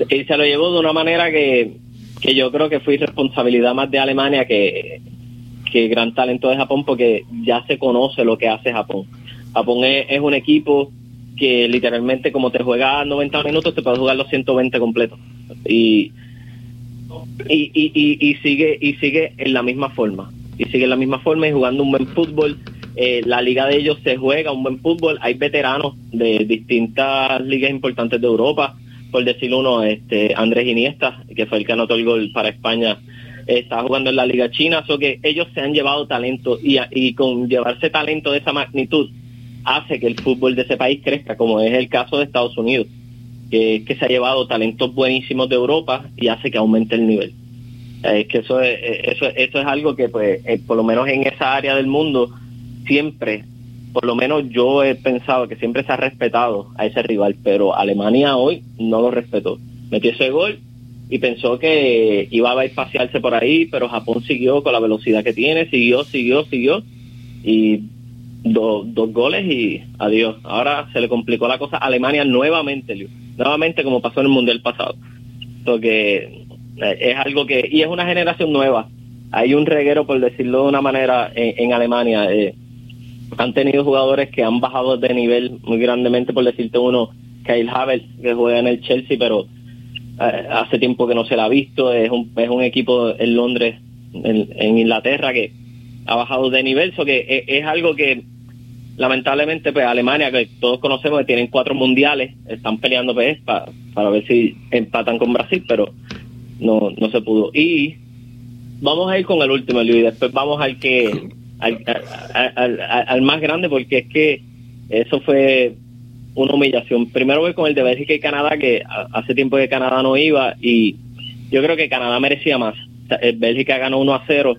Y se lo llevó de una manera que, que yo creo que fue responsabilidad más de Alemania que, que gran talento de Japón porque ya se conoce lo que hace Japón. Japón es, es un equipo que literalmente como te juega 90 minutos te puedes jugar los 120 completos. Y, y, y, y, y sigue y sigue en la misma forma. Y sigue en la misma forma y jugando un buen fútbol. Eh, la liga de ellos se juega un buen fútbol. Hay veteranos de distintas ligas importantes de Europa. Por decir uno, este Andrés Iniesta, que fue el que anotó el gol para España, está jugando en la liga china. So que ellos se han llevado talento y, con llevarse talento de esa magnitud hace que el fútbol de ese país crezca, como es el caso de Estados Unidos, que, que se ha llevado talentos buenísimos de Europa y hace que aumente el nivel. Es que eso es, eso, eso es algo que, pues, eh, por lo menos en esa área del mundo, siempre, por lo menos yo he pensado que siempre se ha respetado a ese rival, pero Alemania hoy no lo respetó. Metió ese gol y pensó que iba a espaciarse por ahí, pero Japón siguió con la velocidad que tiene, siguió, siguió, siguió y do, dos goles y adiós. Ahora se le complicó la cosa a Alemania nuevamente, nuevamente como pasó en el Mundial pasado. Porque es algo que, y es una generación nueva. Hay un reguero, por decirlo de una manera, en, en Alemania. Eh, han tenido jugadores que han bajado de nivel muy grandemente, por decirte uno, Kyle Havertz, que juega en el Chelsea, pero eh, hace tiempo que no se la ha visto. Es un, es un equipo en Londres, en, en Inglaterra, que ha bajado de nivel. So que es, es algo que lamentablemente pues Alemania que todos conocemos que tienen cuatro mundiales están peleando pues, para, para ver si empatan con Brasil pero no no se pudo y vamos a ir con el último y después vamos al que al, al, más grande porque es que eso fue una humillación. Primero voy con el de Bélgica y Canadá que hace tiempo que Canadá no iba y yo creo que Canadá merecía más. Bélgica ganó 1 a 0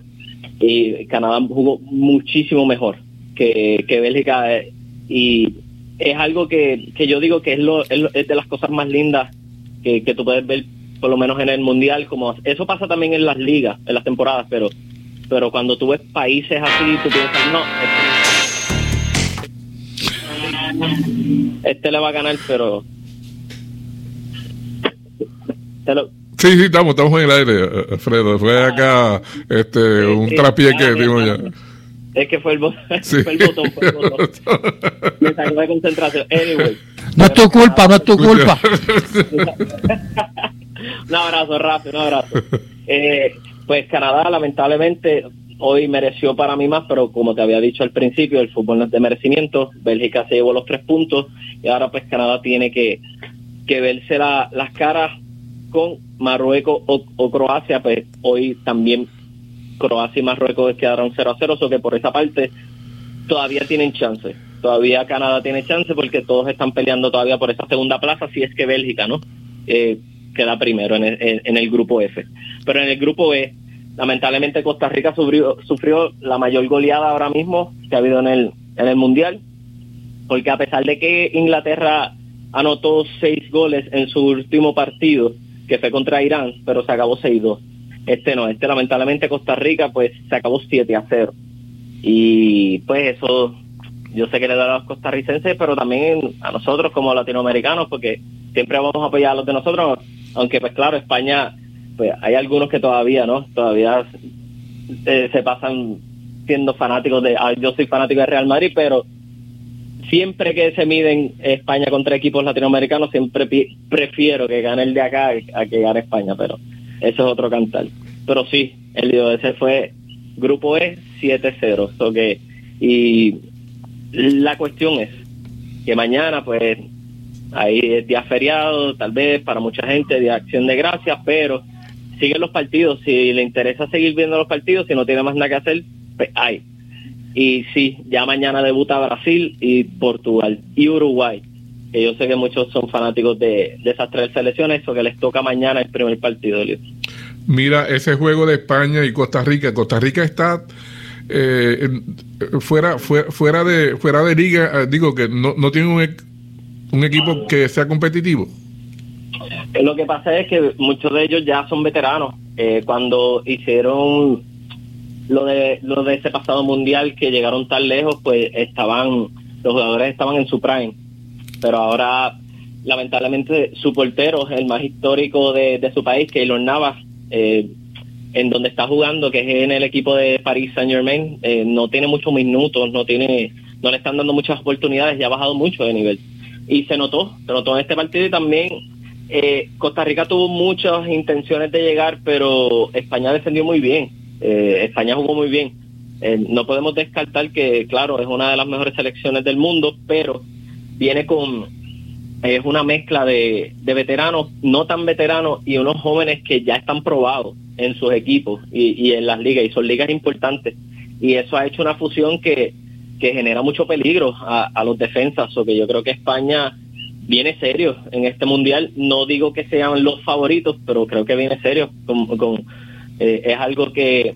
y Canadá jugó muchísimo mejor que, que Bélgica eh, y es algo que, que yo digo que es, lo, es de las cosas más lindas que, que, tú puedes ver por lo menos en el mundial como eso pasa también en las ligas en las temporadas pero pero cuando tú ves países así tú piensas no este, este le va a ganar pero lo, Sí, sí, estamos, estamos en el aire, Alfredo. Fue acá este, un trapié que dimos ya. Es que fue el, botón, sí. fue el botón, fue el botón. Me sacó de concentración. Anyway. No es tu culpa, no es tu culpa. un abrazo, Rafa, un abrazo. Eh, pues Canadá, lamentablemente, hoy mereció para mí más, pero como te había dicho al principio, el fútbol no es de merecimiento. Bélgica se llevó los tres puntos y ahora pues Canadá tiene que, que verse la, las caras con Marruecos o, o Croacia, pues hoy también Croacia y Marruecos quedaron 0 a 0, o so que por esa parte todavía tienen chance. Todavía Canadá tiene chance porque todos están peleando todavía por esa segunda plaza, si es que Bélgica, ¿no? Eh, queda primero en el, en el, grupo F. Pero en el grupo E, lamentablemente Costa Rica sufrió, sufrió la mayor goleada ahora mismo que ha habido en el, en el Mundial, porque a pesar de que Inglaterra anotó seis goles en su último partido, que fue contra Irán, pero se acabó 6-2 este no, este lamentablemente Costa Rica pues se acabó 7 a 0. Y pues eso yo sé que le da a los costarricenses, pero también a nosotros como latinoamericanos, porque siempre vamos a apoyar a los de nosotros, aunque pues claro, España, pues hay algunos que todavía, ¿no? Todavía se pasan siendo fanáticos de, ah, yo soy fanático de Real Madrid, pero siempre que se miden España contra equipos latinoamericanos, siempre prefiero que gane el de acá a que gane España, pero eso es otro cantar. Pero sí, el ese fue grupo E 7-0. que y la cuestión es que mañana, pues, ahí es día feriado, tal vez para mucha gente, de acción de gracias, pero siguen los partidos. Si le interesa seguir viendo los partidos, si no tiene más nada que hacer, pues hay. Y sí, ya mañana debuta Brasil y Portugal y Uruguay. Que yo sé que muchos son fanáticos de, esas tres selecciones, eso que les toca mañana el primer partido. Mira, ese juego de España y Costa Rica. Costa Rica está eh, fuera, fuera, fuera, de, fuera de liga, eh, digo que no, no tiene un, un equipo que sea competitivo. Lo que pasa es que muchos de ellos ya son veteranos. Eh, cuando hicieron lo de lo de ese pasado mundial que llegaron tan lejos, pues estaban los jugadores estaban en su prime. Pero ahora, lamentablemente, su portero, el más histórico de, su país, Keylor Navas, eh, en donde está jugando, que es en el equipo de Paris Saint Germain, eh, no tiene muchos minutos, no tiene, no le están dando muchas oportunidades, ya ha bajado mucho de nivel. Y se notó, se notó en este partido y también eh, Costa Rica tuvo muchas intenciones de llegar, pero España defendió muy bien. Eh, España jugó muy bien. Eh, no podemos descartar que, claro, es una de las mejores selecciones del mundo, pero viene con es una mezcla de, veteranos, no tan veteranos y unos jóvenes que ya están probados en sus equipos y, en las ligas, y son ligas importantes. Y eso ha hecho una fusión que, que genera mucho peligro a, a los defensas, o que yo creo que España viene serio en este mundial. No digo que sean los favoritos, pero creo que viene serio. Con, eh, es algo que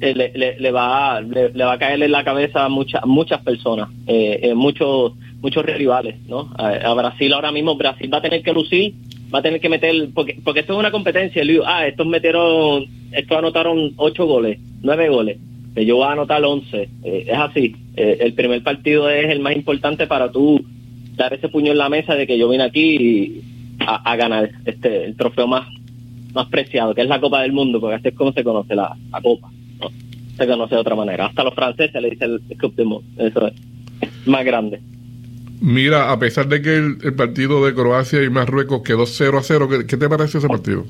eh, le, le, va le, va a caer en la cabeza a muchas muchas personas, eh, muchos muchos rivales, ¿no? A, Brasil ahora mismo Brasil va a tener que lucir, va a tener que meter porque porque esto es una competencia. Ah, estos metieron, estos anotaron ocho goles, nueve goles. Yo voy a anotar once. es así. el primer partido es el más importante para tú dar ese puño en la mesa de que yo vine aquí a, ganar este el trofeo más más preciado, que es la Copa del Mundo, porque así es como se conoce la, Copa. ¿no? Se conoce de otra manera. Hasta los franceses le dicen el Cup Eso es más grande. Mira, a pesar de que el, partido de Croacia y Marruecos quedó 0 a 0, ¿qué, te parece ese partido?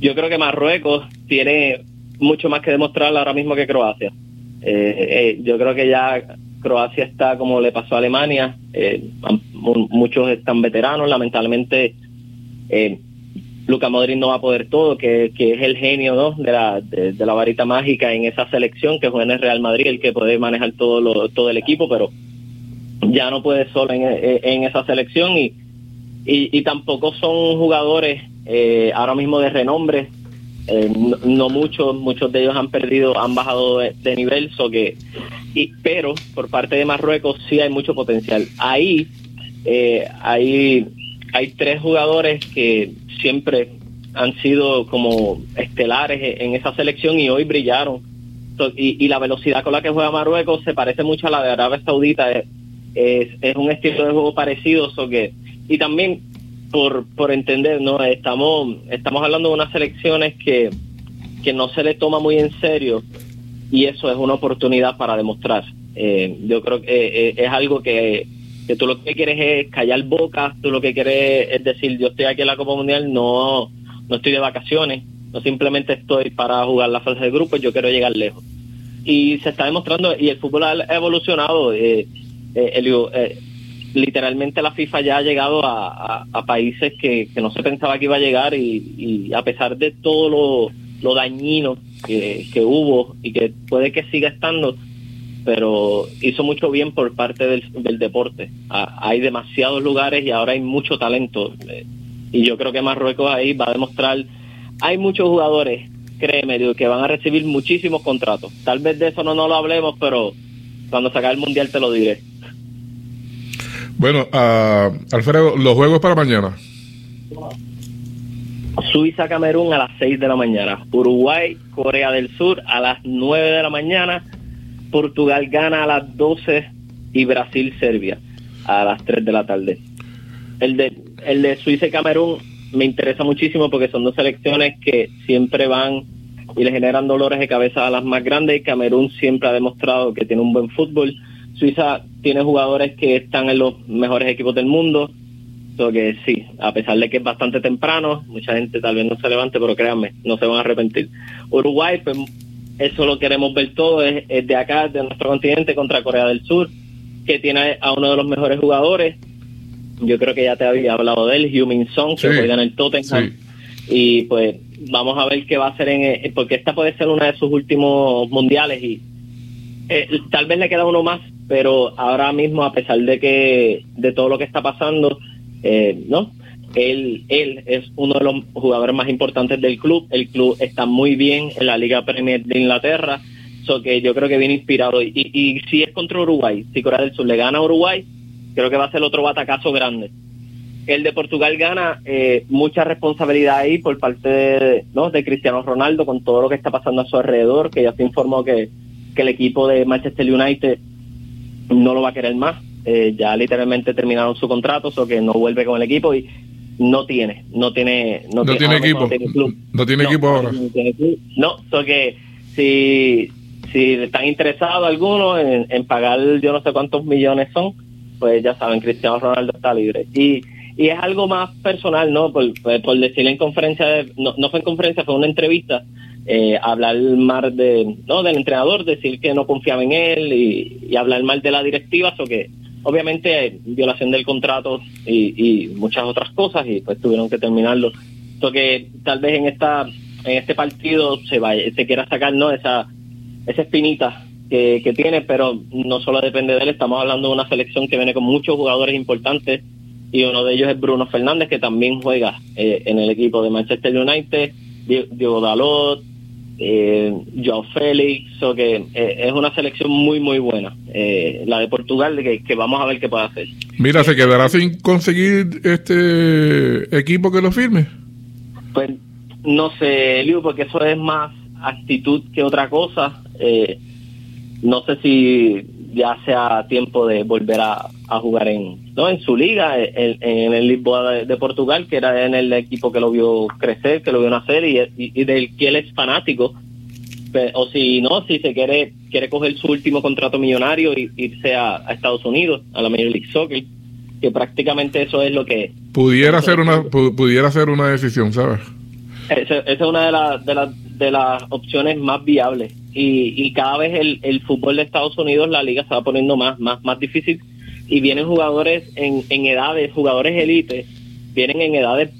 Yo creo que Marruecos tiene mucho más que demostrar ahora mismo que Croacia. Eh, eh, yo creo que ya Croacia está como le pasó a Alemania, eh, muchos están veteranos, lamentablemente eh, Luca Modric no va a poder todo, que, es el genio de, la, de, la varita mágica en esa selección, que juega en el Real Madrid, el que puede manejar todo, todo el equipo, pero ya no puede solo en, esa selección y, y, tampoco son jugadores eh, ahora mismo de renombre, eh, no, muchos, muchos de ellos han perdido, han bajado de, nivel, so que, y, pero por parte de Marruecos sí hay mucho potencial. Ahí eh, hay, hay tres jugadores que siempre han sido como estelares en esa selección y hoy brillaron. y, la velocidad con la que juega Marruecos se parece mucho a la de Arabia Saudita. Es, es, un estilo de juego parecido. So que, y también por, por entender, ¿no? Estamos, estamos hablando de unas selecciones que, que no se le toma muy en serio y eso es una oportunidad para demostrar. Eh, yo creo que eh, eh, es algo que, que tú lo que quieres es callar bocas, tú lo que quieres es decir, yo estoy aquí en la Copa Mundial, no, no estoy de vacaciones, no simplemente estoy para jugar la fase de grupos, yo quiero llegar lejos. Y se está demostrando, y el fútbol ha evolucionado. Eh, eh, literalmente la FIFA ya ha llegado a, países que, no se pensaba que iba a llegar y, a pesar de todo lo, dañino que, hubo y que puede que siga estando, pero hizo mucho bien por parte del, deporte. hay demasiados lugares y ahora hay mucho talento. Eh, y yo creo que Marruecos ahí va a demostrar, hay muchos jugadores, créeme, que van a recibir muchísimos contratos. Tal vez de eso no, no lo hablemos, pero cuando se el Mundial te lo diré. Bueno, uh, Alfredo, los juegos para mañana. Suiza-Camerún a las 6 de la mañana. Uruguay, Corea del Sur a las 9 de la mañana. Portugal gana a las 12 y Brasil-Serbia a las 3 de la tarde. El de, el de Suiza y Camerún me interesa muchísimo porque son dos selecciones que siempre van y le generan dolores de cabeza a las más grandes y Camerún siempre ha demostrado que tiene un buen fútbol Suiza tiene jugadores que están en los mejores equipos del mundo. So que sí, a pesar de que es bastante temprano, mucha gente tal vez no se levante, pero créanme, no se van a arrepentir. Uruguay, pues eso lo queremos ver todo, es, es de acá, de nuestro continente, contra Corea del Sur, que tiene a uno de los mejores jugadores. Yo creo que ya te había hablado de él, Heung-Min Song, que Sí, juega en el Tottenham. sí. Y pues vamos a ver qué va a hacer en... eh, Porque esta puede ser una de sus últimos mundiales y eh, tal vez le queda uno más, pero ahora mismo, a pesar de que de todo lo que está pasando, eh, no, él él es uno de los jugadores más importantes del club. El club está muy bien en la Liga Premier de Inglaterra, so que yo creo que viene inspirado. Y, y si es contra Uruguay, si Corea del Sur le gana a Uruguay, creo que va a ser otro batacazo grande. El de Portugal gana eh, mucha responsabilidad ahí por parte de, ¿no? de Cristiano Ronaldo con todo lo que está pasando a su alrededor, que ya se informó que, que el equipo de Manchester United no lo va a querer más. Eh, ya literalmente terminaron su contrato, o que no vuelve con el equipo y no tiene, no tiene, no, No tiene equipo. No tiene, club. No tiene equipo ahora. No, tiene club. No, so que si, si están interesados algunos en, en pagar yo no sé cuántos millones son, pues ya saben, Cristiano Ronaldo está libre. Y, y es algo más personal, ¿no? Por, por decirle en conferencia, de- no, no fue en conferencia, fue una entrevista, eh, hablar mal de, no, del entrenador, decir que no confiaba en él y, hablar mal de la directiva, o que obviamente violación del contrato y, y muchas otras cosas y pues tuvieron que terminarlo. So que tal vez en esta en este partido se vaya, se quiera sacar no esa esa espinita que, que tiene, pero no solo depende de él, estamos hablando de una selección que viene con muchos jugadores importantes y uno de ellos es Bruno Fernández que también juega eh, en el equipo de Manchester United, Di- Diego Dalot, eh, Joao Félix, so que eh, es una selección muy muy buena, eh, la de Portugal que, que vamos a ver qué puede hacer. Mira, ¿se quedará sin conseguir este equipo que lo firme? Pues no sé, Liu, porque eso es más actitud que otra cosa. Eh, no sé si ya sea tiempo de volver a, a jugar en no en su liga, en, en el Lisboa de, de Portugal, que era en el equipo que lo vio crecer, que lo vio nacer y, y- y del que él es fanático. O si no, si se quiere quiere coger su último contrato millonario y irse a, a Estados Unidos, a la Major League Soccer, que prácticamente eso es lo que Pudiera ser una pu- pudiera ser una decisión, ¿sabes? esa, esa es una de, las de, las de las opciones más viables. Y, y cada vez el, el fútbol de Estados Unidos, la liga se va poniendo más, más, más difícil. Y vienen jugadores en, en edades, jugadores élite, vienen en edades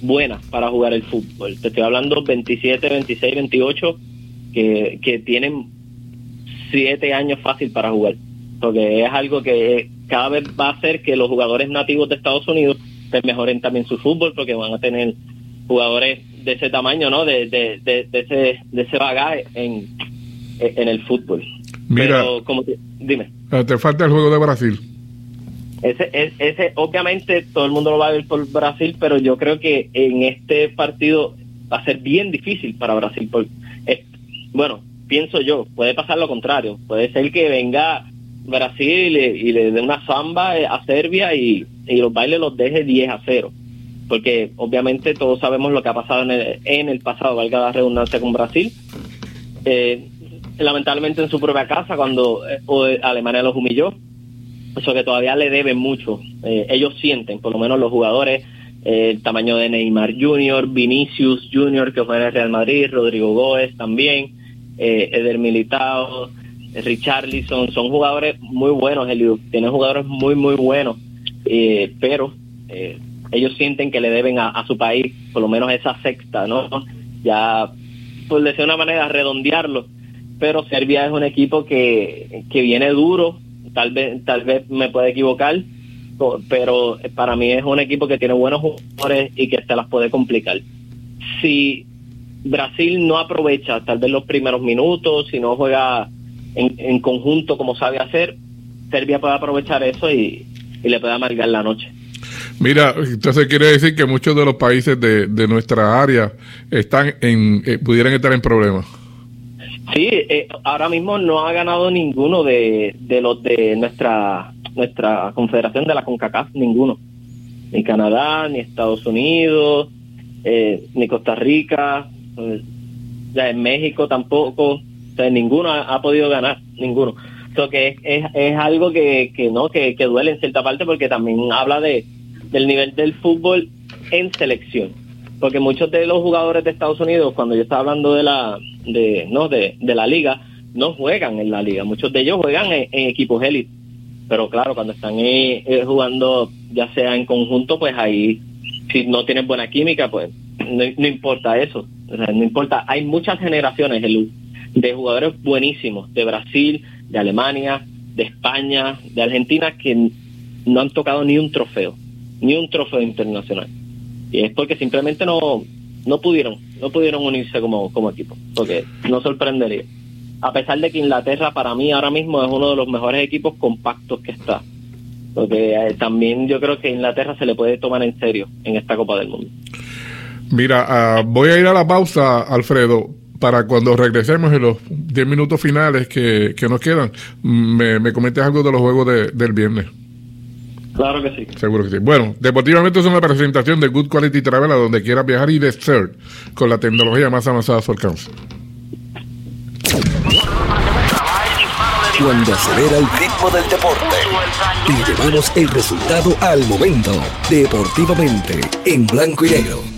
buenas para jugar el fútbol. Te estoy hablando 27, 26, 28, que, que tienen siete años fácil para jugar. Porque es algo que cada vez va a hacer que los jugadores nativos de Estados Unidos pues, mejoren también su fútbol, porque van a tener jugadores de ese tamaño, ¿no? De, de, de, de ese, de ese bagaje en, en el fútbol. Mira. Pero, como te- dime. Eh, Te falta el juego de Brasil. Ese, es- ese, obviamente, todo el mundo lo va a ver por Brasil, pero yo creo que en este partido va a ser bien difícil para Brasil. Porque, eh, bueno, pienso yo, puede pasar lo contrario. Puede ser que venga Brasil y le, y le dé una zamba eh, a Serbia y, y los bailes los deje 10 a 0. Porque obviamente todos sabemos lo que ha pasado en el, en el pasado, valga la redundancia con Brasil. Eh, lamentablemente en su propia casa, cuando eh, o- Alemania los humilló, eso que todavía le deben mucho. Eh, ellos sienten, por lo menos los jugadores, eh, el tamaño de Neymar Jr., Vinicius Jr., que juega en el Real Madrid, Rodrigo Góez también, eh, Eder Militao, eh, Richarlison, son jugadores muy buenos, Eliud, tienen jugadores muy, muy buenos, eh, pero eh, ellos sienten que le deben a, su país por lo menos esa sexta, ¿no? Ya, por decir de una manera, redondearlo pero Serbia es un equipo que, que viene duro, tal vez, tal vez me pueda equivocar, pero para mí es un equipo que tiene buenos jugadores y que se las puede complicar. Si Brasil no aprovecha tal vez los primeros minutos, si no juega en, en conjunto como sabe hacer, Serbia puede aprovechar eso y, y le puede amargar la noche. Mira, entonces quiere decir que muchos de los países de, de nuestra área están en eh, pudieran estar en problemas. Sí, eh, ahora mismo no ha ganado ninguno de, de los de nuestra nuestra confederación de la CONCACAF, ninguno. Ni Canadá, ni Estados Unidos, eh, ni Costa Rica, eh, ya en México tampoco. O sea, ninguno ha, ha podido ganar, ninguno. So que es, es, algo que, que no que, que, duele en cierta parte porque también habla de del nivel del fútbol en selección porque muchos de los jugadores de Estados Unidos cuando yo estaba hablando de la de no de, de la liga no juegan en la liga. Muchos de ellos juegan en, equipos élite pero claro cuando están eh, jugando ya sea en conjunto pues ahí si no tienen buena química pues no, no importa eso. No importa. Hay muchas generaciones de jugadores buenísimos de Brasil de Alemania, de España, de Argentina, que no han tocado ni un trofeo, ni un trofeo internacional. Y es porque simplemente no, no pudieron, no pudieron unirse como, como equipo, porque no sorprendería. A pesar de que Inglaterra para mí ahora mismo es uno de los mejores equipos compactos que está. Porque eh, también yo creo que Inglaterra se le puede tomar en serio en esta Copa del Mundo. Mira, ah, voy a ir a la pausa, Alfredo, para cuando regresemos en los 10 minutos finales que, nos quedan, me, me comentes algo de los juegos del viernes. Claro que sí. Seguro que sí. Bueno, deportivamente es una presentación de Good Quality Travel a donde quieras viajar y de CERT con la tecnología más avanzada a su alcance. Cuando acelera el ritmo del deporte y llevamos el resultado al momento, deportivamente, en blanco y negro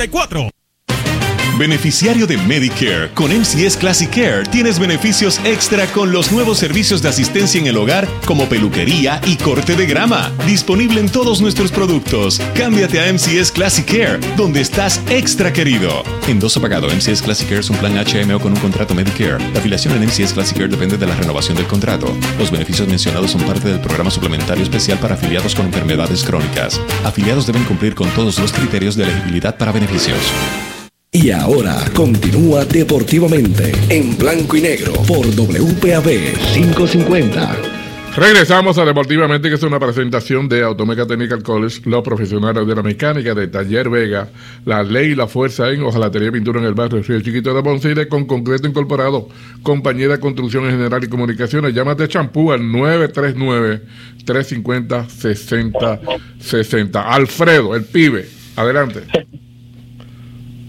54 Beneficiario de Medicare, con MCS Classic Care tienes beneficios extra con los nuevos servicios de asistencia en el hogar como peluquería y corte de grama, disponible en todos nuestros productos. Cámbiate a MCS Classic Care, donde estás extra querido. Endoso pagado, MCS Classic Care es un plan HMO con un contrato Medicare. La afiliación en MCS Classic Care depende de la renovación del contrato. Los beneficios mencionados son parte del programa suplementario especial para afiliados con enfermedades crónicas. Afiliados deben cumplir con todos los criterios de elegibilidad para beneficios. Y ahora continúa deportivamente en blanco y negro por WPAB 550. Regresamos a Deportivamente, que es una presentación de Automeca Technical College, los profesionales de la mecánica de Taller Vega, la ley y la fuerza en Ojalatería y Pintura en el barrio Río Chiquito de Ponce con concreto incorporado, compañía de construcción en general y comunicaciones. Llámate champú al 939-350-6060. Alfredo, el pibe, adelante.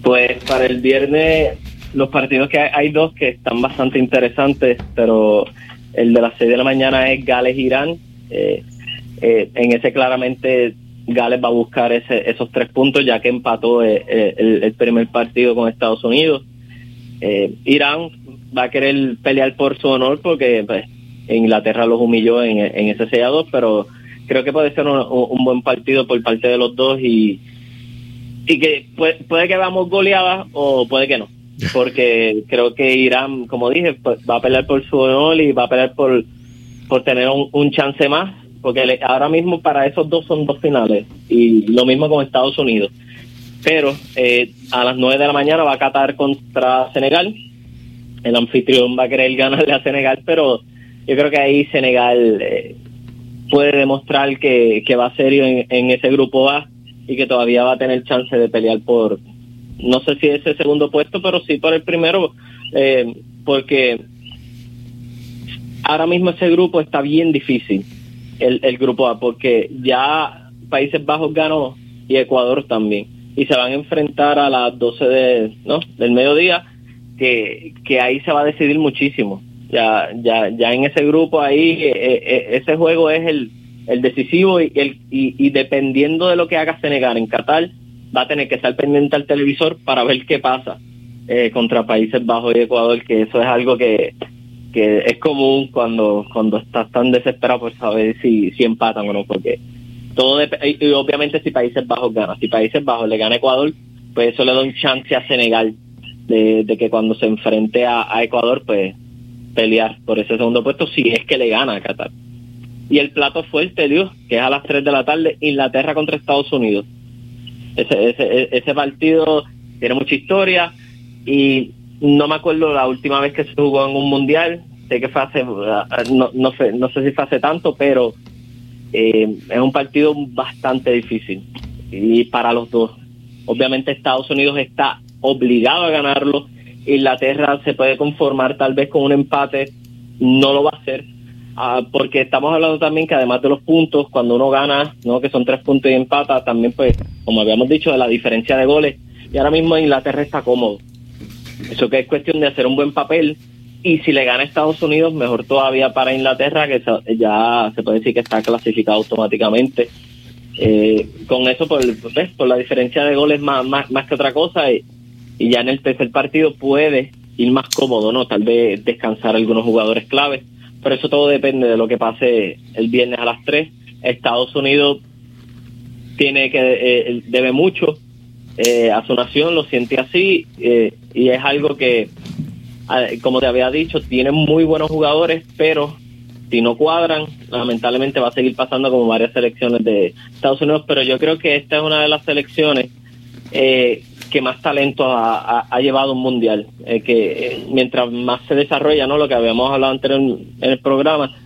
Pues para el viernes los partidos que hay, dos que están bastante interesantes, pero el de las 6 de la mañana es Gales-Irán. Eh, eh, en ese claramente Gales va a buscar ese, esos tres puntos ya que empató eh, el, primer partido con Estados Unidos. Irán va a querer pelear por su honor porque pues, Inglaterra los humilló en, ese 6 2, pero creo que puede ser un buen partido por parte de los dos y y que puede, que vamos goleadas o puede que no. Porque creo que Irán, como dije, pues, va a pelear por su honor y va a pelear por, por tener un, chance más. Porque ahora mismo para esos dos son dos finales. Y lo mismo con Estados Unidos. Pero eh, a las 9 de la mañana va a Qatar contra Senegal. El anfitrión va a querer ganarle a Senegal, pero yo creo que ahí Senegal eh, puede demostrar que, que va serio en, en ese grupo A y que todavía va a tener chance de pelear por, no sé si ese segundo puesto, pero sí por el primero, eh, porque ahora mismo ese grupo está bien difícil, el, el grupo A, porque ya Países Bajos ganó y Ecuador también. y se van a enfrentar a las 12 de, ¿no? del mediodía, que, que ahí se va a decidir muchísimo. Ya, ya, ya en ese grupo ahí, eh, eh, ese juego es el, el decisivo y, el, y, y dependiendo de lo que haga Senegal en Qatar, va a tener que estar pendiente al televisor para ver qué pasa eh, contra Países Bajos y Ecuador, que eso es algo que, que es común cuando cuando estás tan desesperado por saber si, si empatan o no, porque todo y obviamente si Países Bajos gana, si Países Bajos le gana a Ecuador, pues eso le da un chance a Senegal de, de que cuando se enfrente a, a Ecuador, pues pelear por ese segundo puesto si es que le gana a Qatar. Y el plato fuerte, Dios, que es a las 3 de la tarde, Inglaterra contra Estados Unidos. Ese, ese, ese partido tiene mucha historia y no me acuerdo la última vez que se jugó en un mundial. Sé que fue hace, no, no, sé, no sé si fue hace tanto, pero eh, es un partido bastante difícil y para los dos. Obviamente Estados Unidos está obligado a ganarlo. Inglaterra se puede conformar tal vez con un empate, no lo va a hacer. Ah, porque estamos hablando también que además de los puntos, cuando uno gana, no que son tres puntos y empata, también pues, como habíamos dicho, de la diferencia de goles. Y ahora mismo Inglaterra está cómodo. Eso que es cuestión de hacer un buen papel. Y si le gana Estados Unidos, mejor todavía para Inglaterra, que ya se puede decir que está clasificado automáticamente. Eh, con eso, por, pues, por la diferencia de goles más, más, más que otra cosa, y, y ya en el tercer partido puede ir más cómodo, ¿no? Tal vez descansar algunos jugadores claves pero eso todo depende de lo que pase el viernes a las 3. Estados Unidos tiene que eh, debe mucho eh, a su nación, lo siente así eh, y es algo que, como te había dicho, tiene muy buenos jugadores, pero si no cuadran, lamentablemente va a seguir pasando como varias selecciones de Estados Unidos, pero yo creo que esta es una de las selecciones eh, que más talento ha, llevado un mundial. Eh, que eh, mientras más se desarrolla, ¿no? Lo que habíamos hablado antes en, el programa,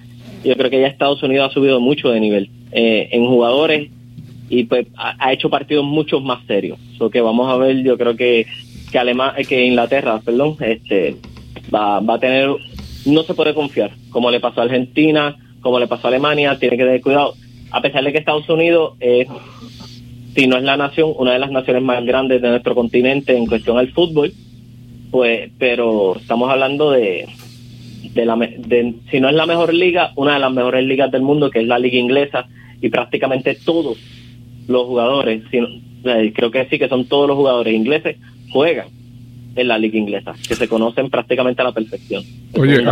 yo creo que ya Estados Unidos ha subido mucho de nivel eh, en jugadores y pues ha, hecho partidos mucho más serios. Lo que vamos a ver, yo creo que que Alemania, que Inglaterra, perdón, este va, va a tener, no se puede confiar, como le pasó a Argentina, como le pasó a Alemania, tiene que tener cuidado. A pesar de que Estados Unidos es si no es la nación, una de las naciones más grandes de nuestro continente en cuestión al fútbol, pues, pero estamos hablando de, de la, de, si no es la mejor liga, una de las mejores ligas del mundo, que es la liga inglesa, y prácticamente todos los jugadores, eh, creo que sí que son todos los jugadores ingleses, juegan en la liga inglesa, que se conocen prácticamente a la perfección. Oye,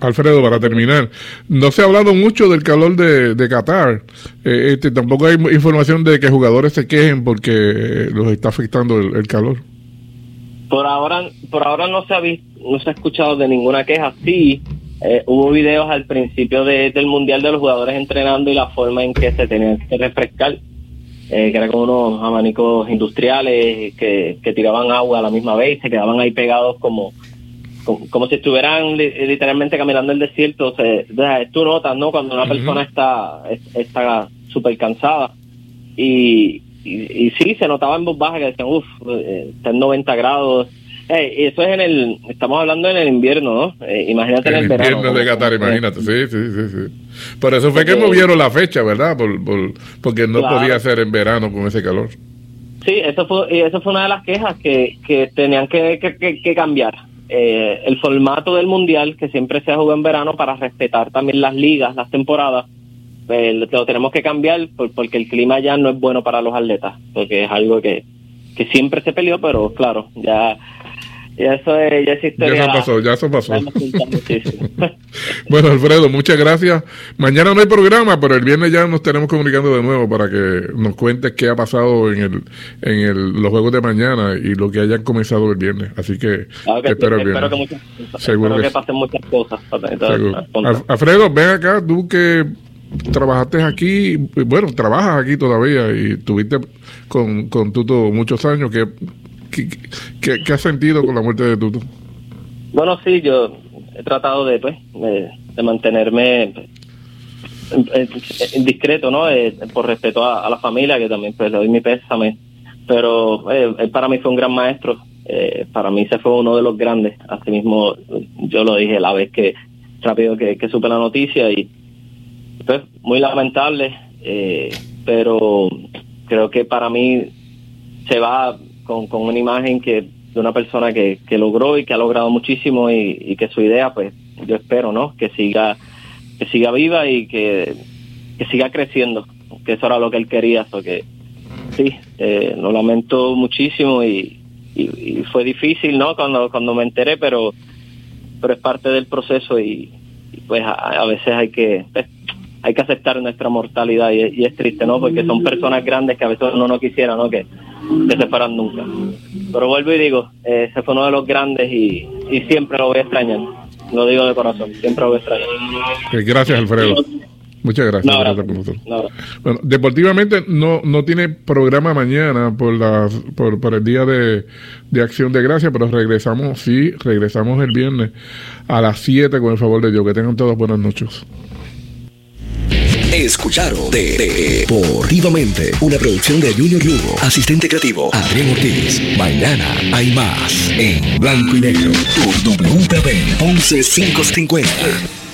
Alfredo, para terminar, no se ha hablado mucho del calor de, de Qatar. Eh, este, tampoco hay información de que jugadores se quejen porque los está afectando el, calor. Por ahora, por ahora no se ha visto, no se ha escuchado de ninguna queja. Sí, eh, hubo videos al principio del mundial de los jugadores entrenando y la forma en que se tenían que refrescar eh, que era como unos abanicos industriales que, tiraban agua a la misma vez se quedaban ahí pegados como, como, si estuvieran literalmente caminando el desierto. O sea, tú notas, ¿no? Cuando una persona está está súper cansada y, y, sí, se notaba en voz baja que decían, uff, eh, está en 90 grados eso es en el, estamos hablando en el invierno, ¿no? Eh, imagínate en el, verano. invierno de Qatar, imagínate, sí, sí, sí, sí. Por eso fue que movieron la fecha, ¿verdad? Por, por, porque no podía ser en verano con ese calor. Sí, eso fue, y eso fue una de las quejas que, que tenían que, que, que cambiar. Eh, el formato del mundial, que siempre se jugado en verano para respetar también las ligas, las temporadas, eh, lo tenemos que cambiar porque el clima ya no es bueno para los atletas, porque es algo que, que siempre se peleó, pero claro, ya ya eso, ya es historia. Ya eso pasó, ya eso pasó. bueno, Alfredo, muchas gracias. Mañana no hay programa, pero el viernes ya nos tenemos comunicando de nuevo para que nos cuentes qué ha pasado en el en el, los juegos de mañana y lo que hayan comenzado el viernes. Así que ah, espero, el espero, que, muchas, Seguro que, pasen muchas cosas. Alfredo, ven acá, tú que trabajaste aquí, bueno, trabajas aquí todavía y tuviste con, con Tuto muchos años. que ¿Qué, has sentido con la muerte de Tuto? Bueno, sí, yo he tratado de, pues, de, mantenerme discreto, ¿no? Eh, por respeto a, la familia, que también pues le doy mi pésame. Pero eh, para mí fue un gran maestro. Eh, para mí se fue uno de los grandes. Asimismo, yo lo dije la vez que rápido que, que supe la noticia y pues muy lamentable. pero creo que para mí se va con, con una imagen que de una persona que, que logró y que ha logrado muchísimo y, que su idea, pues yo espero, ¿no? Que siga que siga viva y que, que siga creciendo, que eso era lo que él quería, so que sí, eh, lo lamento muchísimo y, y, fue difícil, ¿no? Cuando cuando me enteré, pero pero es parte del proceso y, pues a, a veces hay que pues, hay que aceptar nuestra mortalidad y, y es triste, ¿no? Porque son personas grandes que a veces uno no quisiera, ¿no? Que, que se fueran nunca. Pero vuelvo y digo, eh, ese fue uno de los grandes y, y siempre lo voy a extrañar. Lo digo de corazón, siempre lo voy a extrañar. Gracias, Alfredo. Muchas gracias. No, por gracias. estar con nosotros. No, Bueno, deportivamente no, no tiene programa mañana por, la, por, por el día de, de Acción de Gracia, pero regresamos, sí, regresamos el viernes a las 7 con el favor de Dios. Que tengan todos buenas noches. Escucharon de, de- Deportivamente, una producción de Junior Lugo, asistente creativo Adrián Ortiz. Mañana hay más en blanco y negro. Tu WPB 11550.